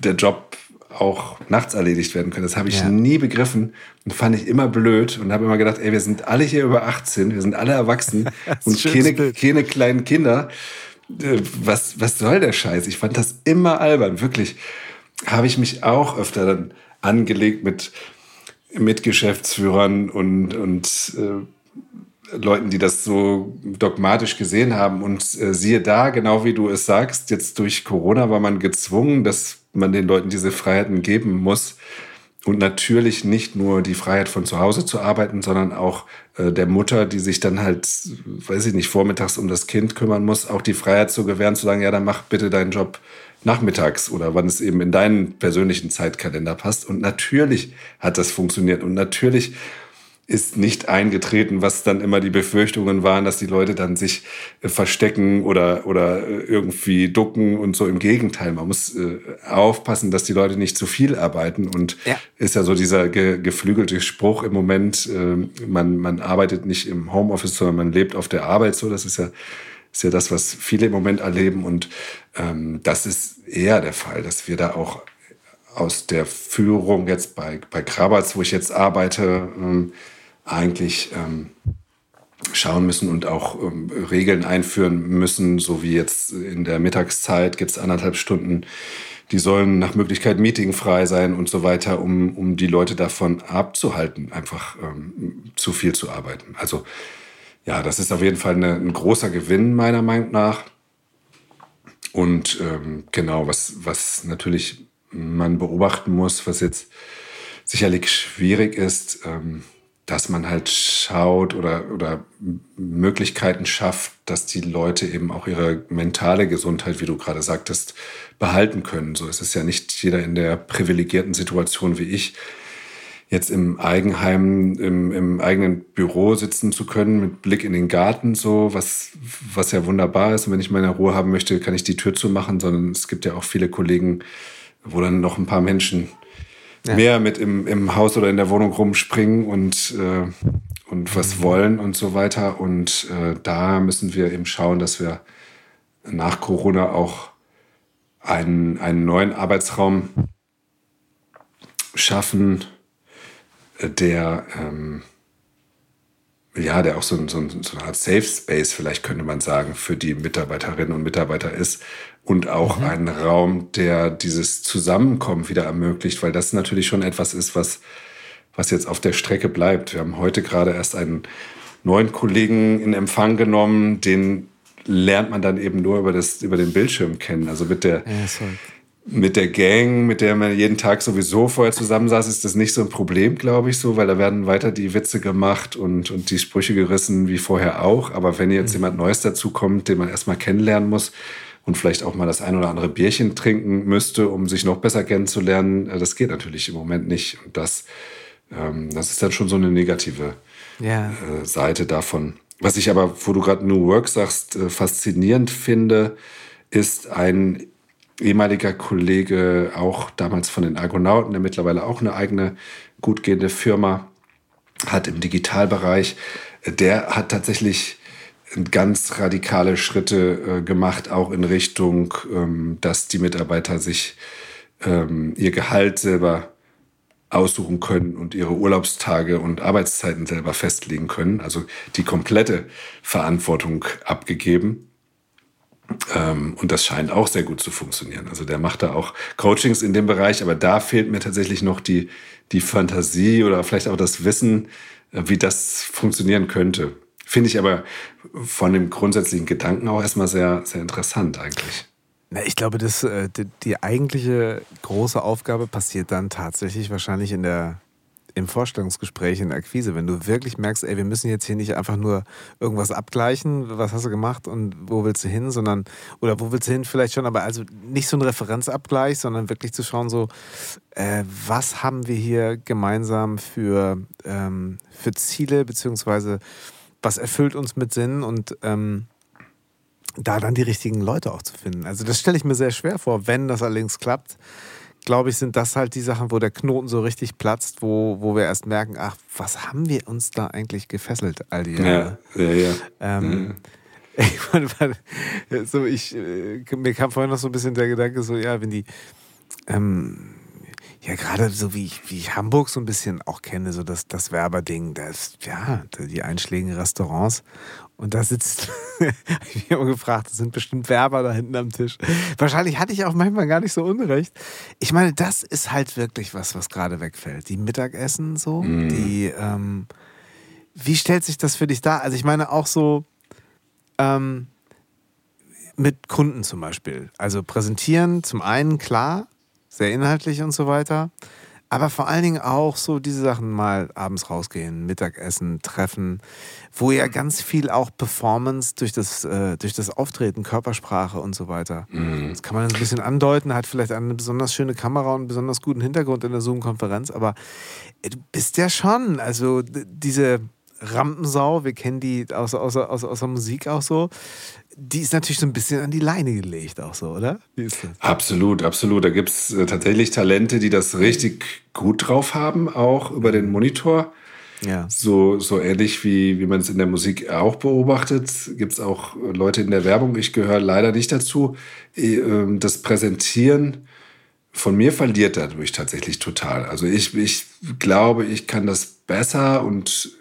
der Job auch nachts erledigt werden kann. Das habe ich ja. nie begriffen und fand ich immer blöd und habe immer gedacht, ey, wir sind alle hier über 18, wir sind alle erwachsen und keine, keine kleinen Kinder. Äh, was, was soll der Scheiß? Ich fand das immer albern, wirklich. Habe ich mich auch öfter dann angelegt mit, mit Geschäftsführern und, und äh, Leuten, die das so dogmatisch gesehen haben. Und äh, siehe da, genau wie du es sagst, jetzt durch Corona war man gezwungen, dass man den Leuten diese Freiheiten geben muss. Und natürlich nicht nur die Freiheit von zu Hause zu arbeiten, sondern auch äh, der Mutter, die sich dann halt, weiß ich nicht, vormittags um das Kind kümmern muss, auch die Freiheit zu gewähren, zu sagen, ja, dann mach bitte deinen Job nachmittags oder wann es eben in deinen persönlichen Zeitkalender passt. Und natürlich hat das funktioniert. Und natürlich ist nicht eingetreten, was dann immer die Befürchtungen waren, dass die Leute dann sich äh, verstecken oder, oder äh, irgendwie ducken und so. Im Gegenteil, man muss äh, aufpassen, dass die Leute nicht zu viel arbeiten. Und ja. ist ja so dieser ge geflügelte Spruch im Moment, äh, man, man arbeitet nicht im Homeoffice, sondern man lebt auf der Arbeit so. Das ist ja, ist ja das, was viele im Moment erleben. Und ähm, das ist eher der Fall, dass wir da auch aus der Führung jetzt bei, bei Krabatz, wo ich jetzt arbeite, ähm, eigentlich ähm, schauen müssen und auch ähm, Regeln einführen müssen, so wie jetzt in der Mittagszeit gibt es anderthalb Stunden, die sollen nach Möglichkeit meetingfrei sein und so weiter, um, um die Leute davon abzuhalten, einfach ähm, zu viel zu arbeiten. Also ja, das ist auf jeden Fall eine, ein großer Gewinn meiner Meinung nach. Und ähm, genau, was, was natürlich man beobachten muss, was jetzt sicherlich schwierig ist, ähm, dass man halt schaut oder, oder Möglichkeiten schafft, dass die Leute eben auch ihre mentale Gesundheit, wie du gerade sagtest, behalten können. So ist es ja nicht jeder in der privilegierten Situation wie ich, jetzt im Eigenheim, im, im eigenen Büro sitzen zu können, mit Blick in den Garten, so, was, was ja wunderbar ist. Und wenn ich meine Ruhe haben möchte, kann ich die Tür zumachen, sondern es gibt ja auch viele Kollegen, wo dann noch ein paar Menschen ja. mehr mit im, im Haus oder in der Wohnung rumspringen und, äh, und was wollen und so weiter. Und äh, da müssen wir eben schauen, dass wir nach Corona auch einen, einen neuen Arbeitsraum schaffen, äh, der ähm, ja, der auch so, so, so, eine Art Safe Space, vielleicht könnte man sagen, für die Mitarbeiterinnen und Mitarbeiter ist. Und auch mhm. ein Raum, der dieses Zusammenkommen wieder ermöglicht, weil das natürlich schon etwas ist, was, was jetzt auf der Strecke bleibt. Wir haben heute gerade erst einen neuen Kollegen in Empfang genommen, den lernt man dann eben nur über, das, über den Bildschirm kennen. Also wird der, ja, mit der Gang, mit der man jeden Tag sowieso vorher zusammensaß, ist das nicht so ein Problem, glaube ich, so, weil da werden weiter die Witze gemacht und, und die Sprüche gerissen wie vorher auch. Aber wenn jetzt mhm. jemand Neues dazukommt, den man erstmal kennenlernen muss und vielleicht auch mal das ein oder andere Bierchen trinken müsste, um sich noch besser kennenzulernen, äh, das geht natürlich im Moment nicht. Und das, ähm, das ist dann schon so eine negative ja. äh, Seite davon. Was ich aber, wo du gerade New Work sagst, äh, faszinierend finde, ist ein ehemaliger Kollege, auch damals von den Argonauten, der mittlerweile auch eine eigene gut gehende Firma hat im Digitalbereich, der hat tatsächlich ganz radikale Schritte äh, gemacht, auch in Richtung, ähm, dass die Mitarbeiter sich ähm, ihr Gehalt selber aussuchen können und ihre Urlaubstage und Arbeitszeiten selber festlegen können. Also die komplette Verantwortung abgegeben. Ähm, und das scheint auch sehr gut zu funktionieren. Also der macht da auch Coachings in dem Bereich, aber da fehlt mir tatsächlich noch die, die Fantasie oder vielleicht auch das Wissen, äh, wie das funktionieren könnte. Finde ich aber von dem grundsätzlichen Gedanken auch erstmal sehr, sehr interessant eigentlich. Na, ich glaube, das, äh, die, die eigentliche große Aufgabe passiert dann tatsächlich wahrscheinlich in der im Vorstellungsgespräch, in der Akquise, wenn du wirklich merkst, ey, wir müssen jetzt hier nicht einfach nur irgendwas abgleichen, was hast du gemacht und wo willst du hin, sondern, oder wo willst du hin vielleicht schon, aber also nicht so ein Referenzabgleich, sondern wirklich zu schauen, so, äh, was haben wir hier gemeinsam für, ähm, für Ziele, beziehungsweise was erfüllt uns mit Sinn und ähm, da dann die richtigen Leute auch zu finden. Also das stelle ich mir sehr schwer vor, wenn das allerdings klappt glaube ich, sind das halt die Sachen, wo der Knoten so richtig platzt, wo, wo wir erst merken, ach, was haben wir uns da eigentlich gefesselt all die Jahre? Ja, ja, ja. Ähm, ja. Ich meine, so ich, äh, mir kam vorhin noch so ein bisschen der Gedanke, so, ja, wenn die, ähm, ja, gerade so wie ich, wie ich Hamburg so ein bisschen auch kenne, so das, das Werberding, das, ja, die einschlägigen Restaurants. Und da sitzt, ich habe immer gefragt, das sind bestimmt Werber da hinten am Tisch. Wahrscheinlich hatte ich auch manchmal gar nicht so unrecht. Ich meine, das ist halt wirklich was, was gerade wegfällt. Die Mittagessen so, mm. die, ähm, wie stellt sich das für dich dar? Also ich meine auch so, ähm, mit Kunden zum Beispiel. Also präsentieren zum einen klar, sehr inhaltlich und so weiter. Aber vor allen Dingen auch so diese Sachen mal abends rausgehen, Mittagessen, Treffen, wo ja ganz viel auch Performance durch das, äh, durch das Auftreten, Körpersprache und so weiter. Mhm. Das kann man ein bisschen andeuten, hat vielleicht eine besonders schöne Kamera und einen besonders guten Hintergrund in der Zoom-Konferenz, aber du bist ja schon, also diese Rampensau, wir kennen die aus, aus, aus, aus der Musik auch so, die ist natürlich so ein bisschen an die Leine gelegt, auch so, oder? Absolut, absolut. Da gibt es äh, tatsächlich Talente, die das richtig gut drauf haben, auch über den Monitor. Ja. So, so ähnlich wie, wie man es in der Musik auch beobachtet, gibt es auch Leute in der Werbung. Ich gehöre leider nicht dazu. Ähm, das Präsentieren von mir verliert dadurch tatsächlich total. Also ich, ich glaube, ich kann das besser und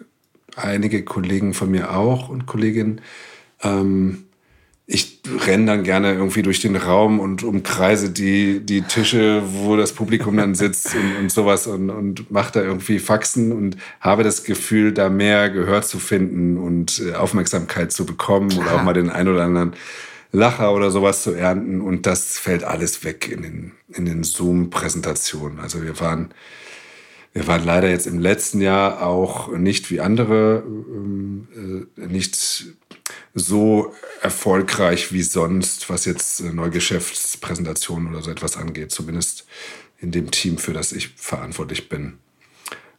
einige Kollegen von mir auch und Kolleginnen. Ähm, ich renne dann gerne irgendwie durch den Raum und umkreise die, die Tische, wo das Publikum dann sitzt und, und sowas und, und mache da irgendwie Faxen und habe das Gefühl, da mehr Gehör zu finden und äh, Aufmerksamkeit zu bekommen Klar. oder auch mal den ein oder anderen Lacher oder sowas zu ernten. Und das fällt alles weg in den, in den Zoom-Präsentationen. Also wir waren wir waren leider jetzt im letzten Jahr auch nicht wie andere, ähm, äh, nicht so erfolgreich wie sonst, was jetzt äh, Neugeschäftspräsentationen oder so etwas angeht, zumindest in dem Team, für das ich verantwortlich bin.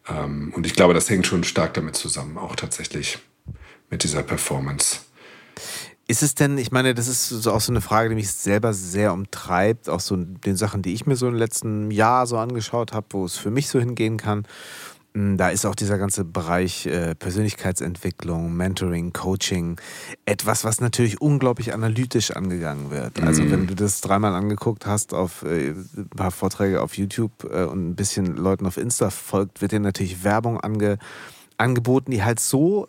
Ähm, und ich glaube, das hängt schon stark damit zusammen, auch tatsächlich mit dieser Performance. Ist es denn, ich meine, das ist auch so eine Frage, die mich selber sehr umtreibt, auch so den Sachen, die ich mir so im letzten Jahr so angeschaut habe, wo es für mich so hingehen kann. Hm, da ist auch dieser ganze Bereich äh, Persönlichkeitsentwicklung, Mentoring, Coaching etwas, was natürlich unglaublich analytisch angegangen wird. Also mhm. wenn du das dreimal angeguckt hast auf äh, ein paar Vorträge auf YouTube äh, und ein bisschen Leuten auf Insta folgt, wird dir natürlich Werbung ange, angeboten, die halt so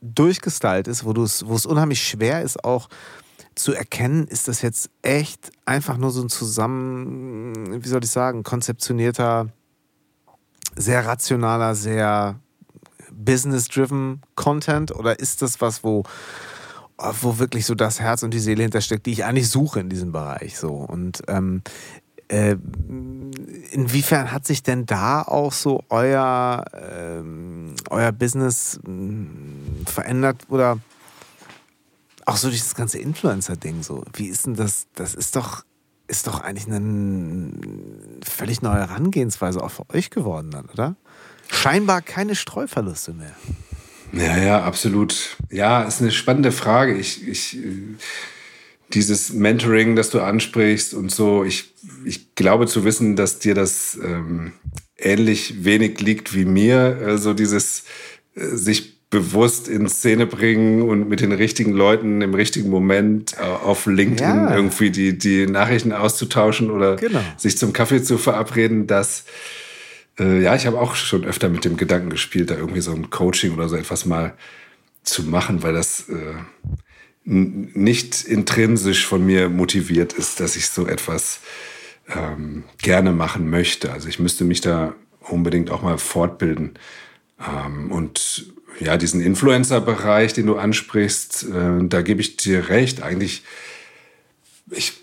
durchgestylt ist, wo, wo es unheimlich schwer ist, auch zu erkennen, ist das jetzt echt einfach nur so ein zusammen, wie soll ich sagen, konzeptionierter, sehr rationaler, sehr business-driven Content oder ist das was, wo, wo wirklich so das Herz und die Seele hintersteckt, die ich eigentlich suche in diesem Bereich so und ähm, Äh, inwiefern hat sich denn da auch so euer, ähm, euer Business mm, verändert oder auch so das ganze Influencer-Ding so? Wie ist denn das? Das ist doch, ist doch eigentlich eine völlig neue Herangehensweise auch für euch geworden dann, oder? Scheinbar keine Streuverluste mehr. Ja, ja, absolut. Ja, ist eine spannende Frage. Ich, ich, dieses Mentoring, das du ansprichst und so, ich, ich glaube zu wissen, dass dir das ähm, ähnlich wenig liegt wie mir. So also dieses äh, sich bewusst in Szene bringen und mit den richtigen Leuten im richtigen Moment äh, auf LinkedIn ja. irgendwie die, die Nachrichten auszutauschen oder genau. sich zum Kaffee zu verabreden, dass äh, ja, ich habe auch schon öfter mit dem Gedanken gespielt, da irgendwie so ein Coaching oder so etwas mal zu machen, weil das äh, nicht intrinsisch von mir motiviert ist, dass ich so etwas ähm, gerne machen möchte. Also ich müsste mich da unbedingt auch mal fortbilden. Ähm, und ja, diesen Influencer-Bereich, den du ansprichst, äh, da gebe ich dir recht. Eigentlich, ich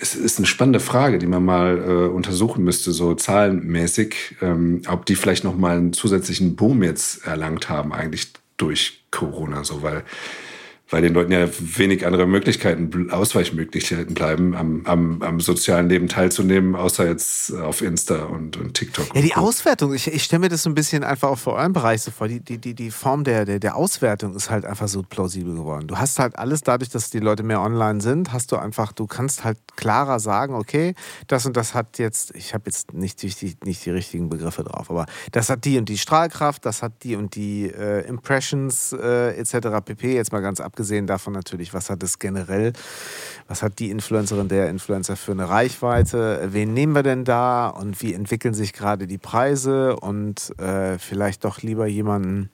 es ist eine spannende Frage, die man mal äh, untersuchen müsste, so zahlenmäßig, ähm, ob die vielleicht noch mal einen zusätzlichen Boom jetzt erlangt haben, eigentlich durch Corona, so, weil weil den Leuten ja wenig andere Möglichkeiten, Ausweichmöglichkeiten bleiben, am, am, am sozialen Leben teilzunehmen, außer jetzt auf Insta und, und TikTok. Ja, die Auswertung, ich, ich stelle mir das so ein bisschen einfach auch für euren Bereich so vor. Die, die, die, die Form der, der, der Auswertung ist halt einfach so plausibel geworden. Du hast halt alles dadurch, dass die Leute mehr online sind, hast du einfach, du kannst halt klarer sagen, okay, das und das hat jetzt, ich habe jetzt nicht die, nicht die richtigen Begriffe drauf, aber das hat die und die Strahlkraft, das hat die und die äh, Impressions äh, etc. pp. Jetzt mal ganz ab abgesehen davon natürlich, was hat es generell, was hat die Influencerin, der Influencer für eine Reichweite, wen nehmen wir denn da? Und wie entwickeln sich gerade die Preise? Und äh, vielleicht doch lieber jemanden,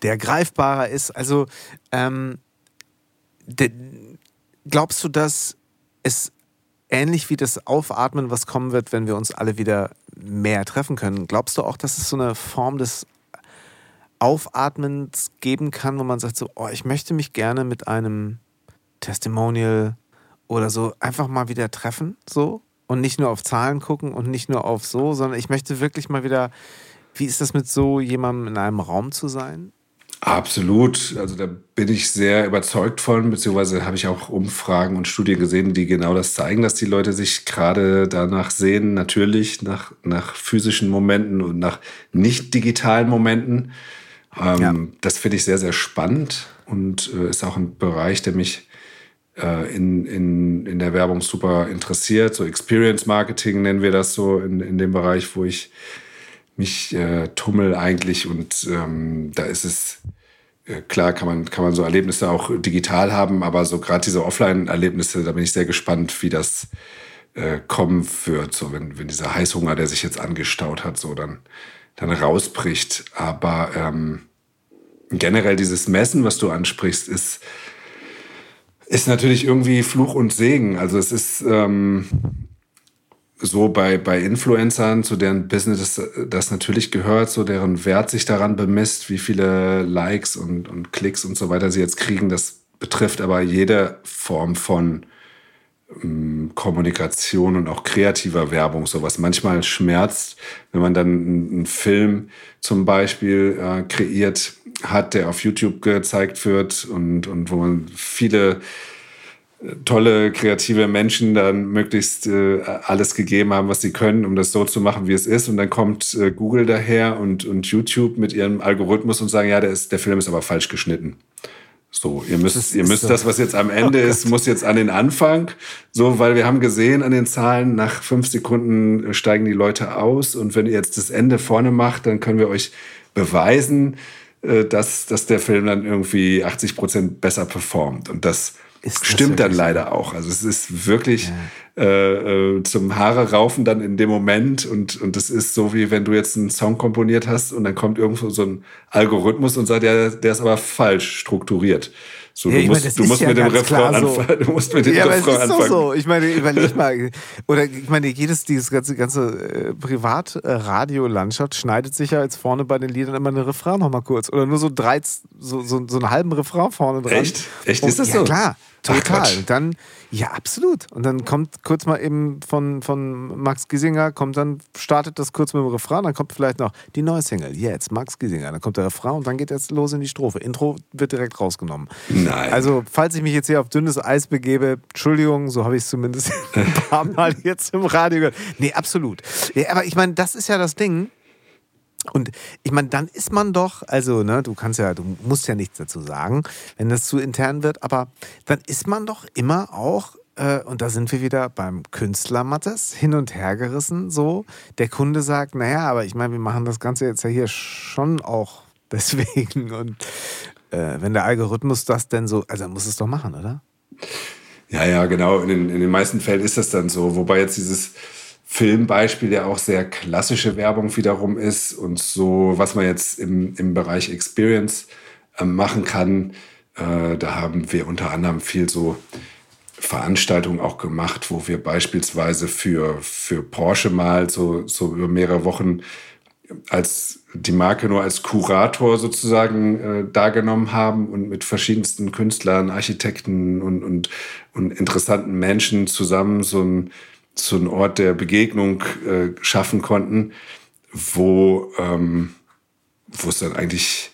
der greifbarer ist. Also ähm, glaubst du, dass es ähnlich wie das Aufatmen, was kommen wird, wenn wir uns alle wieder mehr treffen können, glaubst du auch, dass es so eine Form des Aufatmens geben kann, wo man sagt so, oh, ich möchte mich gerne mit einem Testimonial oder so einfach mal wieder treffen, so und nicht nur auf Zahlen gucken und nicht nur auf so, sondern ich möchte wirklich mal wieder, wie ist das mit so jemandem in einem Raum zu sein? Absolut. Also da bin ich sehr überzeugt von, beziehungsweise habe ich auch Umfragen und Studien gesehen, die genau das zeigen, dass die Leute sich gerade danach sehen, natürlich nach, nach physischen Momenten und nach nicht digitalen Momenten. Ähm, ja. Das finde ich sehr, sehr spannend und äh, ist auch ein Bereich, der mich äh, in, in, in der Werbung super interessiert. So Experience Marketing nennen wir das so in, in dem Bereich, wo ich mich äh, tummel eigentlich. Und ähm, da ist es äh, klar, kann man, kann man so Erlebnisse auch digital haben, aber so gerade diese Offline-Erlebnisse, da bin ich sehr gespannt, wie das äh, kommen wird. So, wenn, wenn dieser Heißhunger, der sich jetzt angestaut hat, so dann dann rausbricht. Aber ähm, generell dieses Messen, was du ansprichst, ist, ist natürlich irgendwie Fluch und Segen. Also es ist ähm, so bei, bei Influencern, zu deren Business das, das, natürlich gehört, so deren Wert sich daran bemisst, wie viele Likes und, und Klicks und so weiter sie jetzt kriegen. Das betrifft aber jede Form von Kommunikation und auch kreativer Werbung, sowas manchmal schmerzt, wenn man dann einen Film zum Beispiel äh, kreiert hat, der auf YouTube gezeigt wird und, und wo man viele äh, tolle, kreative Menschen dann möglichst äh, alles gegeben haben, was sie können, um das so zu machen, wie es ist. Und dann kommt äh, Google daher und, und YouTube mit ihrem Algorithmus und sagen, ja, der, ist, der Film ist aber falsch geschnitten. So, ihr müsst, das ihr müsst so. das, was jetzt am Ende oh ist, muss jetzt an den Anfang. So, weil wir haben gesehen an den Zahlen, nach fünf Sekunden steigen die Leute aus. Und wenn ihr jetzt das Ende vorne macht, dann können wir euch beweisen, äh, dass, dass der Film dann irgendwie 80 Prozent besser performt. Und das, ist Stimmt dann leider so? auch. Also es ist wirklich ja. Äh, äh, zum Haare raufen dann in dem Moment und und es ist so wie wenn du jetzt einen Song komponiert hast und dann kommt irgendwo so ein Algorithmus und sagt ja der ist aber falsch strukturiert. So, ja, du, musst, meine, du, musst ja mit dem Refrain so. anfangen. Du musst mit dem ja, Refrain aber es ist anfangen. Doch so. Ich meine, überleg mal. Oder ich meine, jedes, dieses ganze, ganze äh, Privat-Radio-Landschaft schneidet sich ja jetzt vorne bei den Liedern immer einen Refrain nochmal kurz. Oder nur so drei, so, so, so einen halben Refrain vorne dran. Echt? Echt ist das ja, so? klar. Total. Ach, dann, ja, absolut. Und dann kommt kurz mal eben von, von Max Giesinger, kommt dann, startet das kurz mit dem Refrain, dann kommt vielleicht noch die neue Single, jetzt, Max Giesinger. Dann kommt der Refrain und dann geht jetzt los in die Strophe. Intro wird direkt rausgenommen. Nein. Also, falls ich mich jetzt hier auf dünnes Eis begebe, Entschuldigung, so habe ich es zumindest ein paar Mal jetzt im Radio gehört. Nee, absolut. Ja, aber ich meine, das ist ja das Ding. Und ich meine, dann ist man doch, also, ne, du kannst ja, du musst ja nichts dazu sagen, wenn das zu intern wird, aber dann ist man doch immer auch, äh, und da sind wir wieder beim Künstler Mattes, hin und her gerissen, so. Der Kunde sagt, naja, aber ich meine, wir machen das Ganze jetzt ja hier schon auch deswegen. Und äh, wenn der Algorithmus das denn so, also muss es doch machen, oder? Ja, ja, genau. In in den meisten Fällen ist das dann so. Wobei jetzt dieses Filmbeispiel ja auch sehr klassische Werbung wiederum ist und so, was man jetzt im, im Bereich Experience äh, machen kann. Äh, da haben wir unter anderem viel so Veranstaltungen auch gemacht, wo wir beispielsweise für, für Porsche mal so, so über mehrere Wochen als die Marke nur als Kurator sozusagen äh, dargenommen haben und mit verschiedensten Künstlern, Architekten und, und, und interessanten Menschen zusammen so ein so einen Ort der Begegnung äh, schaffen konnten, wo, ähm, wo es dann eigentlich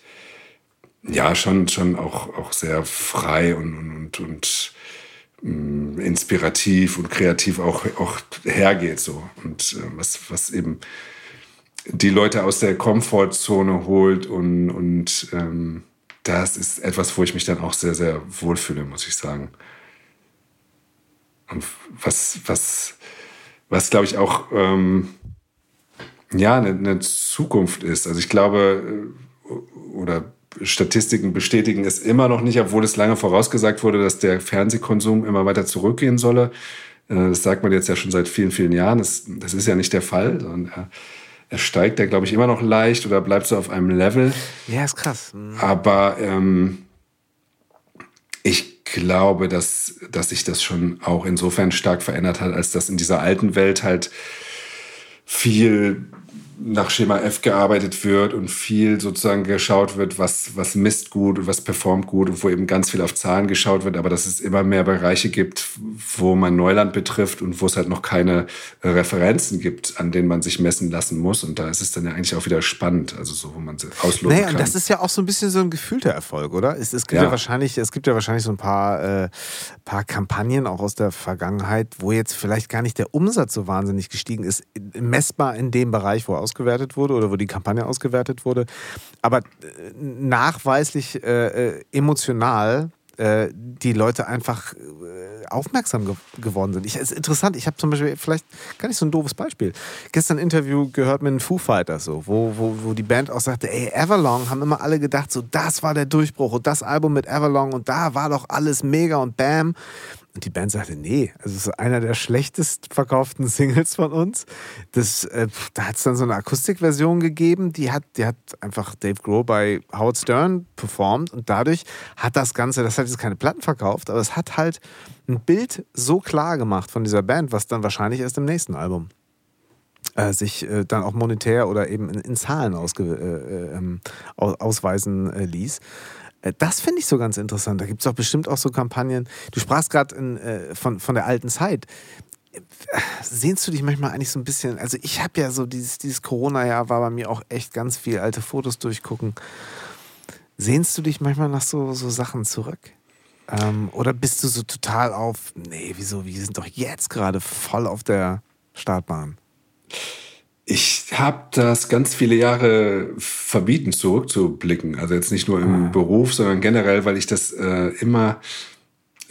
ja schon, schon auch, auch sehr frei und, und, und, und mm, inspirativ und kreativ auch, auch hergeht. So. Und äh, was, was eben die Leute aus der Komfortzone holt und, und ähm, das ist etwas, wo ich mich dann auch sehr, sehr wohlfühle, muss ich sagen. Und was, was, was glaube ich auch ähm, ja eine, eine, Zukunft ist. Also ich glaube äh, oder Statistiken bestätigen es immer noch nicht, obwohl es lange vorausgesagt wurde, dass der Fernsehkonsum immer weiter zurückgehen solle. Äh, das sagt man jetzt ja schon seit vielen, vielen Jahren. Das, das ist ja nicht der Fall, sondern er, er steigt ja, glaube ich, immer noch leicht oder bleibt so auf einem Level. Ja, ist krass. Mhm. Aber ähm, ich glaube, dass, dass sich das schon auch insofern stark verändert hat, als dass in dieser alten Welt halt viel nach Schema F gearbeitet wird und viel sozusagen geschaut wird, was, was misst gut und was performt gut und wo eben ganz viel auf Zahlen geschaut wird, aber dass es immer mehr Bereiche gibt, wo man Neuland betrifft und wo es halt noch keine Referenzen gibt, an denen man sich messen lassen muss. Und da ist es dann ja eigentlich auch wieder spannend, also so, wo man ausloten naja, kann. Und das ist ja auch so ein bisschen so ein gefühlter Erfolg, oder? Es, es gibt ja. ja wahrscheinlich, es gibt ja wahrscheinlich so ein paar, äh, paar Kampagnen auch aus der Vergangenheit, wo jetzt vielleicht gar nicht der Umsatz so wahnsinnig gestiegen ist, messbar in dem Bereich, wo ausgewertet wurde oder wo die Kampagne ausgewertet wurde. Aber äh, nachweislich äh, äh, emotional äh, die Leute einfach aufmerksam ge geworden sind. Ich, ist interessant, ich habe zum Beispiel, vielleicht gar nicht so ein doofes Beispiel, gestern ein Interview gehört mit den Foo Fighters, so, wo, wo, wo die Band auch sagte, ey, Everlong, haben immer alle gedacht, so, das war der Durchbruch und das Album mit Everlong und da war doch alles mega und bam. Und die Band sagte, nee, also es ist einer der schlechtest verkauften Singles von uns. Das, äh, da hat es dann so eine Akustikversion gegeben, die hat, die hat einfach Dave Grohl bei Howard Stern performt und dadurch hat das Ganze, das hat jetzt keine Platten verkauft, aber es hat halt ein Bild so klar gemacht von dieser Band, was dann wahrscheinlich erst im nächsten Album äh, sich äh, dann auch monetär oder eben in, in Zahlen ausge, äh, äh ähm, ausweisen äh, ließ. Äh, das finde ich so ganz interessant. Da gibt es doch bestimmt auch so Kampagnen. Du sprachst gerade äh, von, von der alten Zeit. Sehnst du dich manchmal eigentlich so ein bisschen? Also, ich habe ja so dieses, dieses Corona-Jahr war bei mir auch echt ganz viel alte Fotos durchgucken. Sehnst du dich manchmal nach so, so Sachen zurück? Ähm, oder bist du so total auf, nee, wieso, wir sind doch jetzt gerade voll auf der Startbahn? Ich habe das ganz viele Jahre verbieten, zurückzublicken. Also jetzt nicht nur im ah. Beruf, sondern generell, weil ich das äh, immer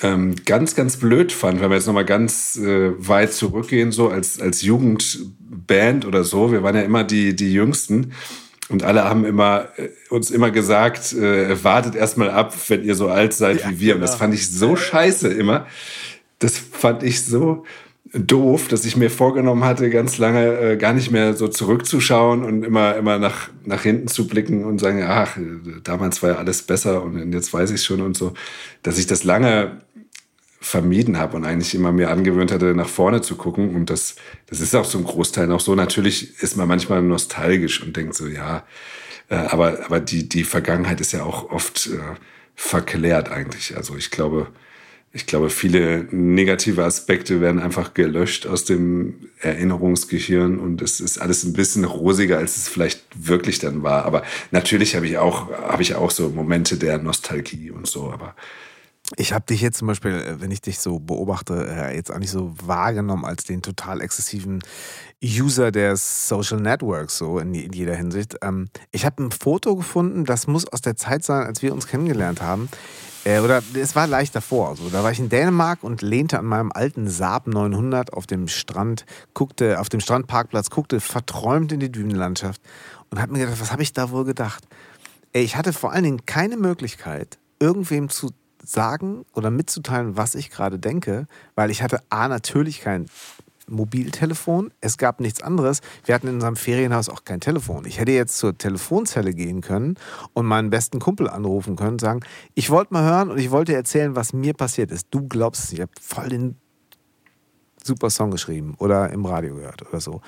ähm, ganz, ganz blöd fand, wenn wir jetzt nochmal ganz äh, weit zurückgehen, so als, als Jugendband oder so. Wir waren ja immer die, die Jüngsten. Und alle haben immer, äh, uns immer gesagt, äh, wartet erstmal ab, wenn ihr so alt seid ja, wie wir. Und das genau. fand ich so scheiße immer. Das fand ich so, doof, dass ich mir vorgenommen hatte, ganz lange äh, gar nicht mehr so zurückzuschauen und immer, immer nach, nach hinten zu blicken und sagen, ach, damals war ja alles besser und jetzt weiß ich schon und so, dass ich das lange vermieden habe und eigentlich immer mir angewöhnt hatte, nach vorne zu gucken. Und das, das ist auch zum Großteil noch so. Natürlich ist man manchmal nostalgisch und denkt so, ja, äh, aber, aber die, die Vergangenheit ist ja auch oft äh, verklärt eigentlich. Also ich glaube, ich glaube, viele negative Aspekte werden einfach gelöscht aus dem Erinnerungsgehirn und es ist alles ein bisschen rosiger, als es vielleicht wirklich dann war. Aber natürlich habe ich auch, habe ich auch so Momente der Nostalgie und so, aber ich habe dich jetzt zum Beispiel, äh, wenn ich dich so beobachte, äh, jetzt auch nicht so wahrgenommen als den total exzessiven User der Social Networks, so in, jeder Hinsicht. Ähm, ich habe ein Foto gefunden, das muss aus der Zeit sein, als wir uns kennengelernt haben. Äh, oder es war leicht davor. Also, da war ich in Dänemark und lehnte an meinem alten Saab 900 auf dem Strand, guckte auf dem Strandparkplatz, guckte verträumt in die Dünenlandschaft und habe mir gedacht, was habe ich da wohl gedacht? Ich hatte vor allen Dingen keine Möglichkeit, irgendwem zu sagen oder mitzuteilen, was ich gerade denke, weil ich hatte A natürlich kein Mobiltelefon, es gab nichts anderes. Wir hatten in unserem Ferienhaus auch kein Telefon. Ich hätte jetzt zur Telefonzelle gehen können und meinen besten Kumpel anrufen können und sagen, ich wollte mal hören und ich wollte erzählen, was mir passiert ist. Du glaubst ich habe voll den super Song geschrieben oder im Radio gehört oder so.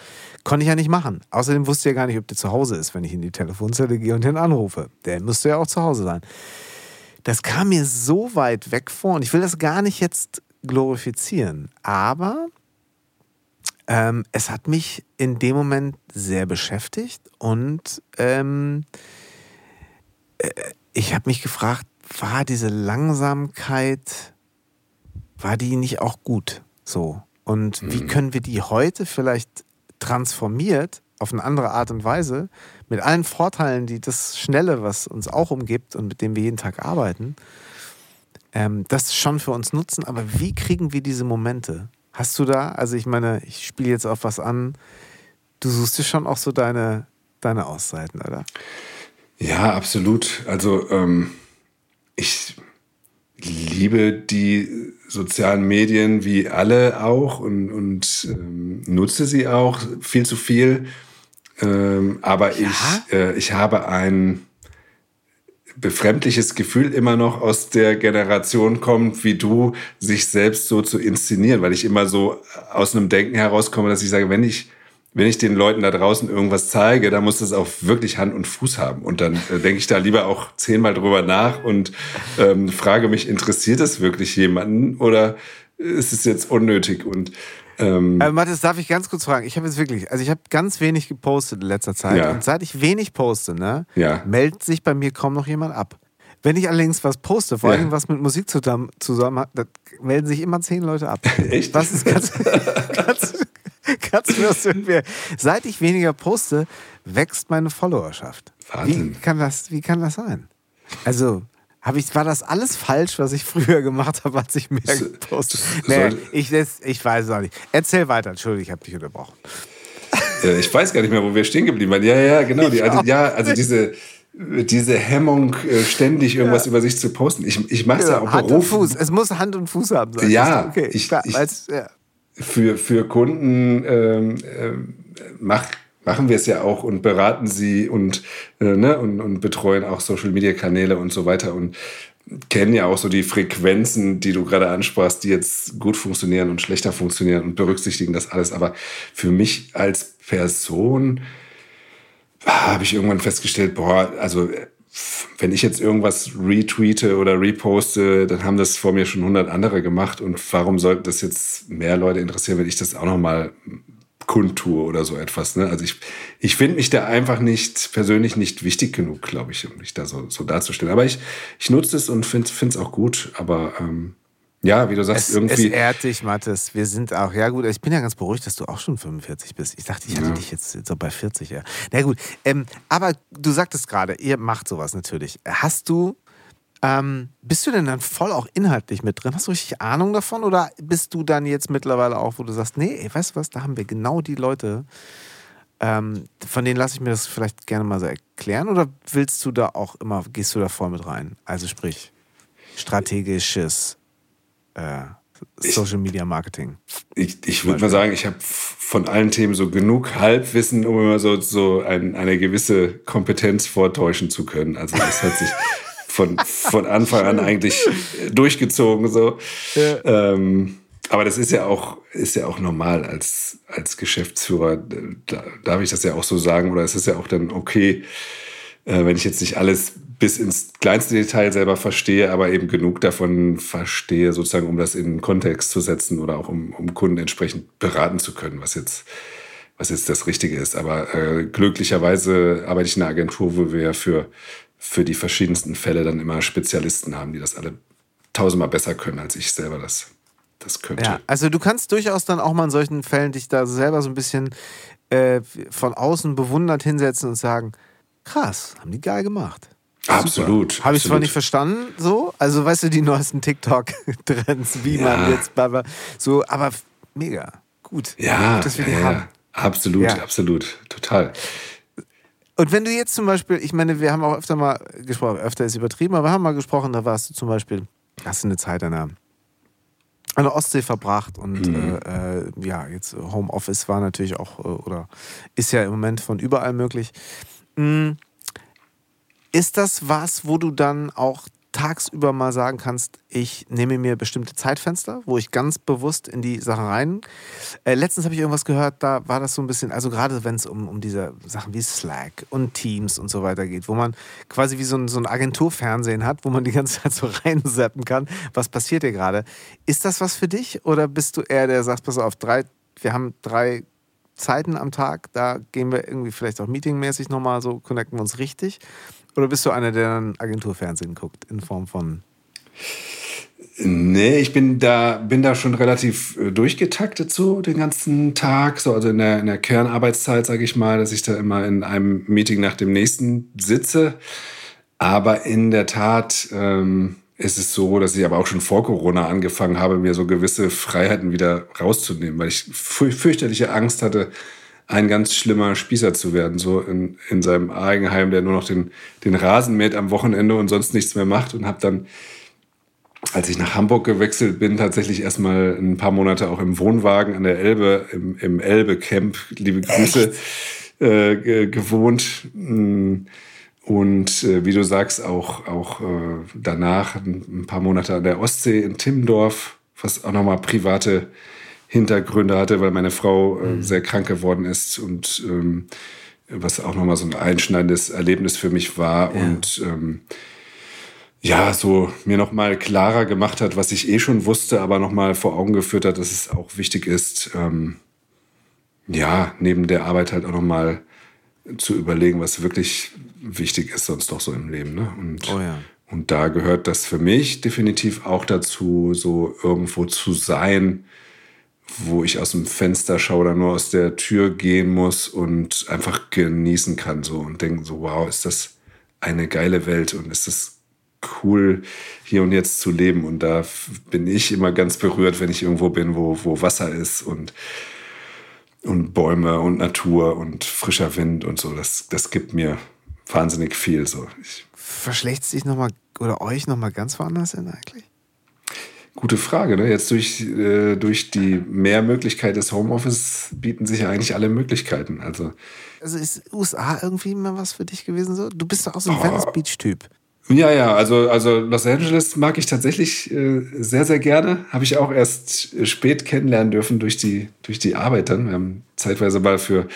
Konnte ich ja nicht machen. Außerdem wusste ich ja gar nicht, ob der zu Hause ist, wenn ich in die Telefonzelle gehe und ihn anrufe. Der müsste ja auch zu Hause sein das kam mir so weit weg vor und ich will das gar nicht jetzt glorifizieren, aber ähm, es hat mich in dem Moment sehr beschäftigt und ähm, äh, ich habe mich gefragt, war diese Langsamkeit, war die nicht auch gut so? Und mhm. wie können wir die heute vielleicht transformiert auf eine andere Art und Weise, mit allen Vorteilen, die das Schnelle, was uns auch umgibt und mit dem wir jeden Tag arbeiten, ähm, das schon für uns nutzen. Aber wie kriegen wir diese Momente? Hast du da, also ich meine, ich spiele jetzt auf was an, du suchst dir schon auch so deine, deine Auszeiten, oder? Ja, absolut. Also ähm, ich liebe die sozialen Medien wie alle auch und, und ähm, nutze sie auch viel zu viel. Ähm, aber ja? ich, äh, ich habe ein befremdliches Gefühl immer noch aus der Generation kommt, wie du, sich selbst so zu inszenieren, weil ich immer so aus einem Denken herauskomme, dass ich sage, wenn ich wenn ich den Leuten da draußen irgendwas zeige, dann muss das auch wirklich Hand und Fuß haben. Und dann äh, denke ich da lieber auch zehnmal drüber nach und ähm, frage mich, interessiert es wirklich jemanden oder ist es jetzt unnötig? Und ähm, äh, Mathis, darf ich ganz kurz fragen? Ich habe jetzt wirklich, also ich habe ganz wenig gepostet in letzter Zeit. Ja. Und seit ich wenig poste, ne, ja. meldet sich bei mir kaum noch jemand ab. Wenn ich allerdings was poste, vor allem was mit Musik zusammen, zusammen hat, melden sich immer zehn Leute ab. Echt? Was ist ganz, ganz, ganz mir, Seit ich weniger poste, wächst meine Followerschaft. Wahnsinn. Wie kann das, wie kann das sein? Also, hab ich, war das alles falsch, was ich früher gemacht habe, als ich mehr gepostet habe? Nee, ich, ich weiß es auch nicht. Erzähl weiter, Entschuldigung, ich habe dich unterbrochen. Äh, ich weiß gar nicht mehr, wo wir stehen geblieben waren. Ja, ja, genau. Die, also, ja, also diese, diese Hemmung, äh, ständig irgendwas ja. über sich zu posten. Ich, ich mache es ja, ja auch Hand und Fuß. Es muss Hand und Fuß haben. Sein. Ja, okay. ich, ich, ja. Für, für Kunden ähm, äh, mach, machen wir es ja auch und beraten sie und, äh, ne, und, und betreuen auch Social-Media-Kanäle und so weiter und kennen ja auch so die Frequenzen, die du gerade ansprachst, die jetzt gut funktionieren und schlechter funktionieren und berücksichtigen das alles. Aber für mich als Person habe ich irgendwann festgestellt, boah, also wenn ich jetzt irgendwas retweete oder reposte, dann haben das vor mir schon 100 andere gemacht und warum sollten das jetzt mehr Leute interessieren, wenn ich das auch noch mal kundtue oder so etwas. Ne? Also ich, ich finde mich da einfach nicht, persönlich nicht wichtig genug, glaube ich, um mich da so, so darzustellen. Aber ich, ich nutze es und finde es auch gut. Aber ähm, ja, wie du sagst, es, irgendwie. Es ehrt dich, Mathis. Wir sind auch, ja gut, ich bin ja ganz beruhigt, dass du auch schon 45 bist. Ich dachte, ich hätte ja. dich jetzt so bei 40, ja. Na gut, ähm, aber du sagtest gerade, ihr macht sowas natürlich. Hast du ähm, bist du denn dann voll auch inhaltlich mit drin? Hast du richtig Ahnung davon? Oder bist du dann jetzt mittlerweile auch, wo du sagst, nee, ey, weißt du was, da haben wir genau die Leute, ähm, von denen lasse ich mir das vielleicht gerne mal so erklären? Oder willst du da auch immer, gehst du da voll mit rein? Also sprich, strategisches äh, Social Media Marketing. Ich, ich würde mal sagen, ich habe von allen Themen so genug Halbwissen, um immer so, so ein, eine gewisse Kompetenz vortäuschen zu können. Also das hat sich von, von Anfang an eigentlich durchgezogen. So. Ja. Ähm, aber das ist ja auch, ist ja auch normal als, als Geschäftsführer. Da, darf ich das ja auch so sagen? Oder ist es ja auch dann okay, äh, wenn ich jetzt nicht alles bis ins kleinste Detail selber verstehe, aber eben genug davon verstehe, sozusagen, um das in den Kontext zu setzen oder auch um, um Kunden entsprechend beraten zu können, was jetzt, was jetzt das Richtige ist. Aber äh, glücklicherweise arbeite ich in einer Agentur, wo wir für, für die verschiedensten Fälle dann immer Spezialisten haben, die das alle tausendmal besser können, als ich selber das, das könnte. Ja, also du kannst durchaus dann auch mal in solchen Fällen dich da selber so ein bisschen äh, von außen bewundert hinsetzen und sagen, krass, haben die geil gemacht. Absolut. Habe ich zwar nicht verstanden, so, also weißt du, die neuesten TikTok-Trends, wie ja. man jetzt, so, aber mega, gut. Ja, gut, dass wir ja, die haben. absolut, absolut, total. Und wenn du jetzt zum Beispiel, ich meine, wir haben auch öfter mal gesprochen, öfter ist übertrieben, aber wir haben mal gesprochen, da warst du zum Beispiel, hast du eine Zeit an der, an der Ostsee verbracht und mhm. äh, äh ja, jetzt Homeoffice war natürlich auch, äh, oder ist ja im Moment von überall möglich. Mhm ist das was, wo du dann auch tagsüber mal sagen kannst, ich nehme mir bestimmte Zeitfenster, wo ich ganz bewusst in die Sachen rein. Äh, letztens habe ich irgendwas gehört, da war das so ein bisschen, also gerade wenn es um, um diese Sachen wie Slack und Teams und so weiter geht, wo man quasi wie so ein, so ein Agenturfernsehen hat, wo man die ganze Zeit so reinseppen kann, was passiert hier gerade. Ist das was für dich oder bist du eher der, sagt, pass auf, drei, wir haben drei Zeiten am Tag, da gehen wir irgendwie vielleicht auch meetingmäßig nochmal so, connecten wir uns richtig. Oder bist du einer, der dann Agenturfernsehen guckt in Form von. Nee, ich bin da, bin da schon relativ äh, durchgetaktet so den ganzen Tag. So, also in der, in der Kernarbeitszeit, sage ich mal, dass ich da immer in einem Meeting nach dem nächsten sitze. Aber in der Tat ähm, ist es so, dass ich aber auch schon vor Corona angefangen habe, mir so gewisse Freiheiten wieder rauszunehmen, weil ich fürchterliche Angst hatte, ein ganz schlimmer Spießer zu werden, so in, in seinem Eigenheim, der nur noch den, den Rasen mäht am Wochenende und sonst nichts mehr macht und habe dann, als ich nach Hamburg gewechselt bin, tatsächlich erstmal ein paar Monate auch im Wohnwagen an der Elbe, im, im Elbe-Camp, liebe Grüße, äh, gewohnt. Mm, und äh, wie du sagst, auch, auch äh, danach ein, ein paar Monate an der Ostsee in Timmendorf, was auch nochmal private Hintergründe hatte, weil meine Frau äh, mhm. sehr krank geworden ist und ähm, was auch nochmal so ein einschneidendes Erlebnis für mich war ja. und ähm, ja, so mir nochmal klarer gemacht hat, was ich eh schon wusste, aber nochmal vor Augen geführt hat, dass es auch wichtig ist, ähm, ja, neben der Arbeit halt auch nochmal zu überlegen, was wirklich wichtig ist sonst doch so im Leben. Ne? Und, oh ja. und da gehört das für mich definitiv auch dazu, so irgendwo zu sein, wo ich aus dem Fenster schaue oder nur aus der Tür gehen muss und einfach genießen kann so und denken so, wow, ist das eine geile Welt und ist das cool, hier und jetzt zu leben. Und da bin ich immer ganz berührt, wenn ich irgendwo bin, wo, wo Wasser ist und, und Bäume und Natur und frischer Wind und so. Das, das gibt mir wahnsinnig viel. So. Verschlägt sich nochmal oder euch nochmal ganz woanders hin eigentlich? Gute Frage. Ne? Jetzt durch, äh, durch die Mehrmöglichkeit des Homeoffice bieten sich ja eigentlich alle Möglichkeiten. Also, also ist USA irgendwie mal was für dich gewesen? So? Du bist doch auch so ein oh. Venice Beach-Typ. Ja, ja, also, also Los Angeles mag ich tatsächlich äh, sehr, sehr gerne. Habe ich auch erst spät kennenlernen dürfen durch die, durch die Arbeit dann. Wir haben zeitweise mal für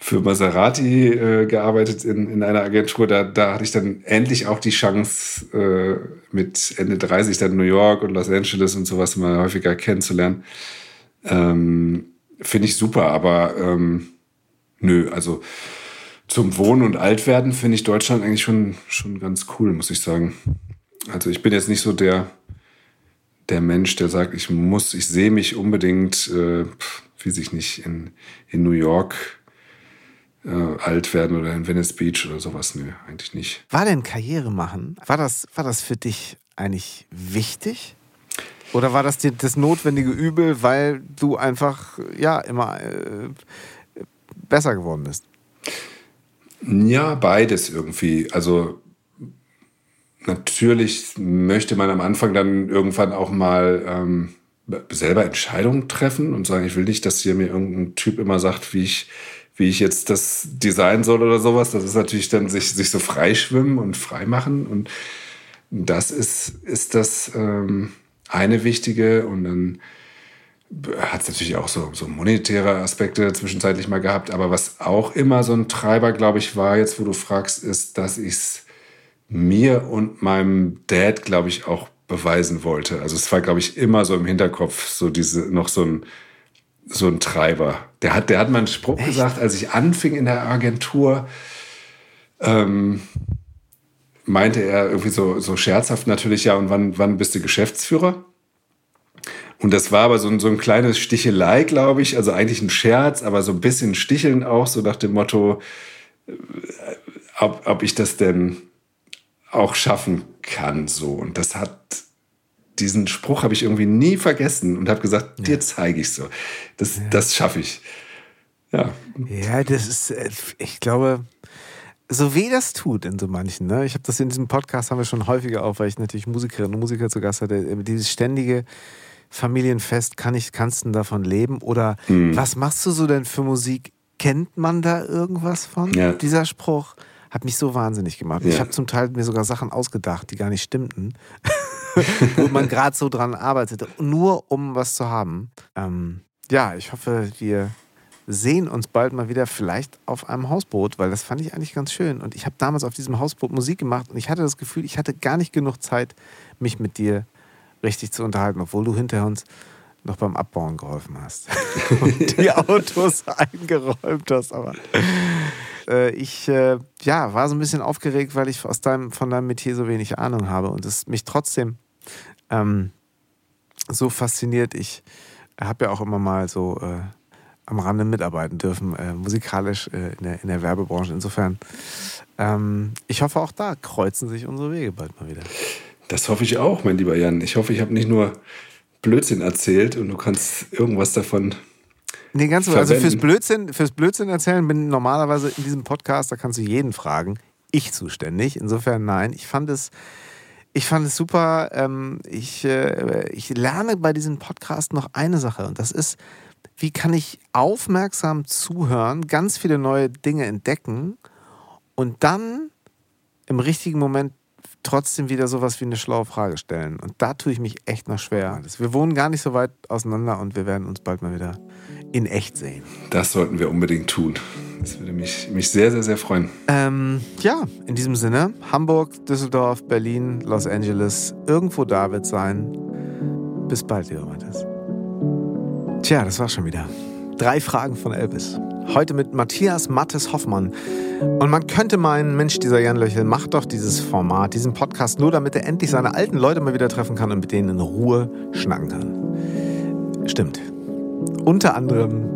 für Maserati äh, gearbeitet in, in einer Agentur. Da, da hatte ich dann endlich auch die Chance, äh, mit Ende 30 dann New York und Los Angeles und sowas mal häufiger kennenzulernen. Ähm, Finde ich super, aber ähm, nö, also zum Wohnen und Altwerden finde ich Deutschland eigentlich schon, schon ganz cool, muss ich sagen. Also ich bin jetzt nicht so der, der Mensch, der sagt, ich muss, ich sehe mich unbedingt, äh, wie sich nicht, in, in New York äh, alt werden oder in Venice Beach oder sowas. Nö, eigentlich nicht. War denn Karriere machen, war das, war das für dich eigentlich wichtig? Oder war das dir das notwendige Übel, weil du einfach ja immer äh, besser geworden bist? Ja, beides irgendwie. Also natürlich möchte man am Anfang dann irgendwann auch mal ähm, selber Entscheidungen treffen und sagen, ich will nicht, dass hier mir irgendein Typ immer sagt, wie ich wie ich jetzt das designen soll oder sowas. Das ist natürlich dann sich, sich so freischwimmen und freimachen. Und das ist, ist das ähm, eine wichtige. Und dann hat es natürlich auch so, so monetäre Aspekte zwischenzeitlich mal gehabt. Aber was auch immer so ein Treiber, glaube ich, war, jetzt wo du fragst, ist, dass ich es mir und meinem Dad, glaube ich, auch beweisen wollte. Also es war, glaube ich, immer so im Hinterkopf so diese noch so ein so ein Treiber. Der hat, der hat mal einen Spruch Echt? gesagt, als ich anfing in der Agentur. Ähm, meinte er irgendwie so, so scherzhaft natürlich, ja, und wann, wann bist du Geschäftsführer? Und das war aber so ein, so ein kleines Stichelei, glaube ich. Also eigentlich ein Scherz, aber so ein bisschen Sticheln auch, so nach dem Motto, äh, ob, ob ich das denn auch schaffen kann. So. Und das hat diesen Spruch habe ich irgendwie nie vergessen und habe gesagt, ja. dir zeige ich so. Das, ja. das schaffe ich. Ja. Ja, das ist, äh, ich glaube, so weh das tut in so manchen. Ne? Ich habe das in diesem Podcast haben wir schon häufiger auf, weil ich natürlich Musikerinnen und Musiker zu Gast hatte. Dieses ständige Familienfest, kann ich, kannst du davon leben? Oder mhm. was machst du so denn für Musik? Kennt man da irgendwas von? Ja. Dieser Spruch hat mich so wahnsinnig gemacht. Ja. Ich habe zum Teil mir sogar Sachen ausgedacht, die gar nicht stimmten, wo man gerade so dran arbeitete, nur um was zu haben. Ähm, ja, ich hoffe, wir sehen uns bald mal wieder vielleicht auf einem Hausboot, weil das fand ich eigentlich ganz schön. Und ich habe damals auf diesem Hausboot Musik gemacht und ich hatte das Gefühl, ich hatte gar nicht genug Zeit, mich mit dir richtig zu unterhalten, obwohl du hinter uns noch beim Abbauen geholfen hast und die Autos eingeräumt hast. Aber äh, ich äh, ja, war so ein bisschen aufgeregt, weil ich aus deinem, von deinem Metier so wenig Ahnung habe und es mich trotzdem ähm, so fasziniert. Ich habe ja auch immer mal so äh, am Rande mitarbeiten dürfen, äh, musikalisch äh, in, der, in der Werbebranche. Insofern, ähm, ich hoffe, auch da kreuzen sich unsere Wege bald mal wieder. Das hoffe ich auch, mein lieber Jan. Ich hoffe, ich habe nicht nur Blödsinn erzählt und du kannst irgendwas davon. Nee, ganz so. Also fürs Blödsinn, fürs Blödsinn erzählen bin normalerweise in diesem Podcast, da kannst du jeden fragen. Ich zuständig. Insofern nein. Ich fand es, ich fand es super. Ähm, ich, äh, ich lerne bei diesem Podcast noch eine Sache und das ist, wie kann ich aufmerksam zuhören, ganz viele neue Dinge entdecken und dann im richtigen Moment trotzdem wieder sowas wie eine schlaue Frage stellen. Und da tue ich mich echt noch schwer. Wir wohnen gar nicht so weit auseinander und wir werden uns bald mal wieder in echt sehen. Das sollten wir unbedingt tun. Das würde mich, mich sehr, sehr, sehr freuen. Ähm, ja, in diesem Sinne, Hamburg, Düsseldorf, Berlin, Los Angeles, irgendwo da wird sein. Bis bald, lieber Matthias. Tja, das war's schon wieder. Drei Fragen von Elvis. Heute mit Matthias Mattes Hoffmann. Und man könnte meinen, Mensch, dieser Jan Löchel macht doch dieses Format, diesen Podcast nur, damit er endlich seine alten Leute mal wieder treffen kann und mit denen in Ruhe schnacken kann. Stimmt. Unter anderem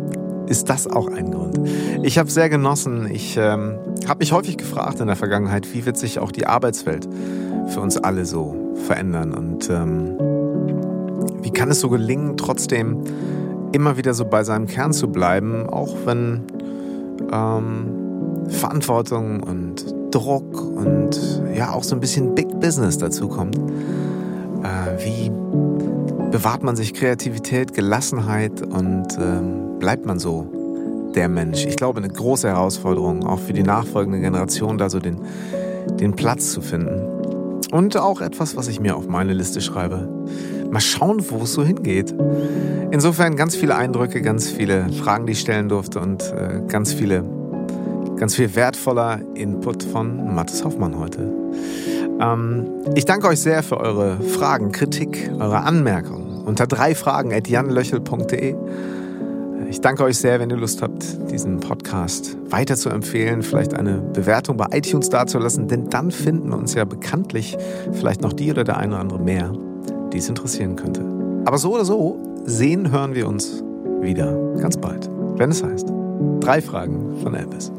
ist das auch ein Grund. Ich habe sehr genossen. Ich ähm, habe mich häufig gefragt in der Vergangenheit, wie wird sich auch die Arbeitswelt für uns alle so verändern und ähm, wie kann es so gelingen, trotzdem immer wieder so bei seinem Kern zu bleiben, auch wenn ähm, Verantwortung und Druck und ja auch so ein bisschen Big Business dazu kommt. Äh, wie bewahrt man sich Kreativität, Gelassenheit und ähm, bleibt man so der Mensch? Ich glaube, eine große Herausforderung, auch für die nachfolgende Generation, da so den, den Platz zu finden. Und auch etwas, was ich mir auf meine Liste schreibe. Mal schauen, wo es so hingeht. Insofern ganz viele Eindrücke, ganz viele Fragen, die ich stellen durfte und äh, ganz viele, ganz viel wertvoller Input von Mathis Hoffmann heute. Ähm, ich danke euch sehr für eure Fragen, Kritik, eure Anmerkungen unter drei Fragen at janlöchel.de. Ich danke euch sehr, wenn ihr Lust habt, diesen Podcast weiter zu empfehlen, vielleicht eine Bewertung bei iTunes dazulassen, denn dann finden uns ja bekanntlich vielleicht noch die oder der eine oder andere mehr, die es interessieren könnte. Aber so oder so sehen, hören wir uns wieder ganz bald, wenn es heißt drei Fragen von Elvis.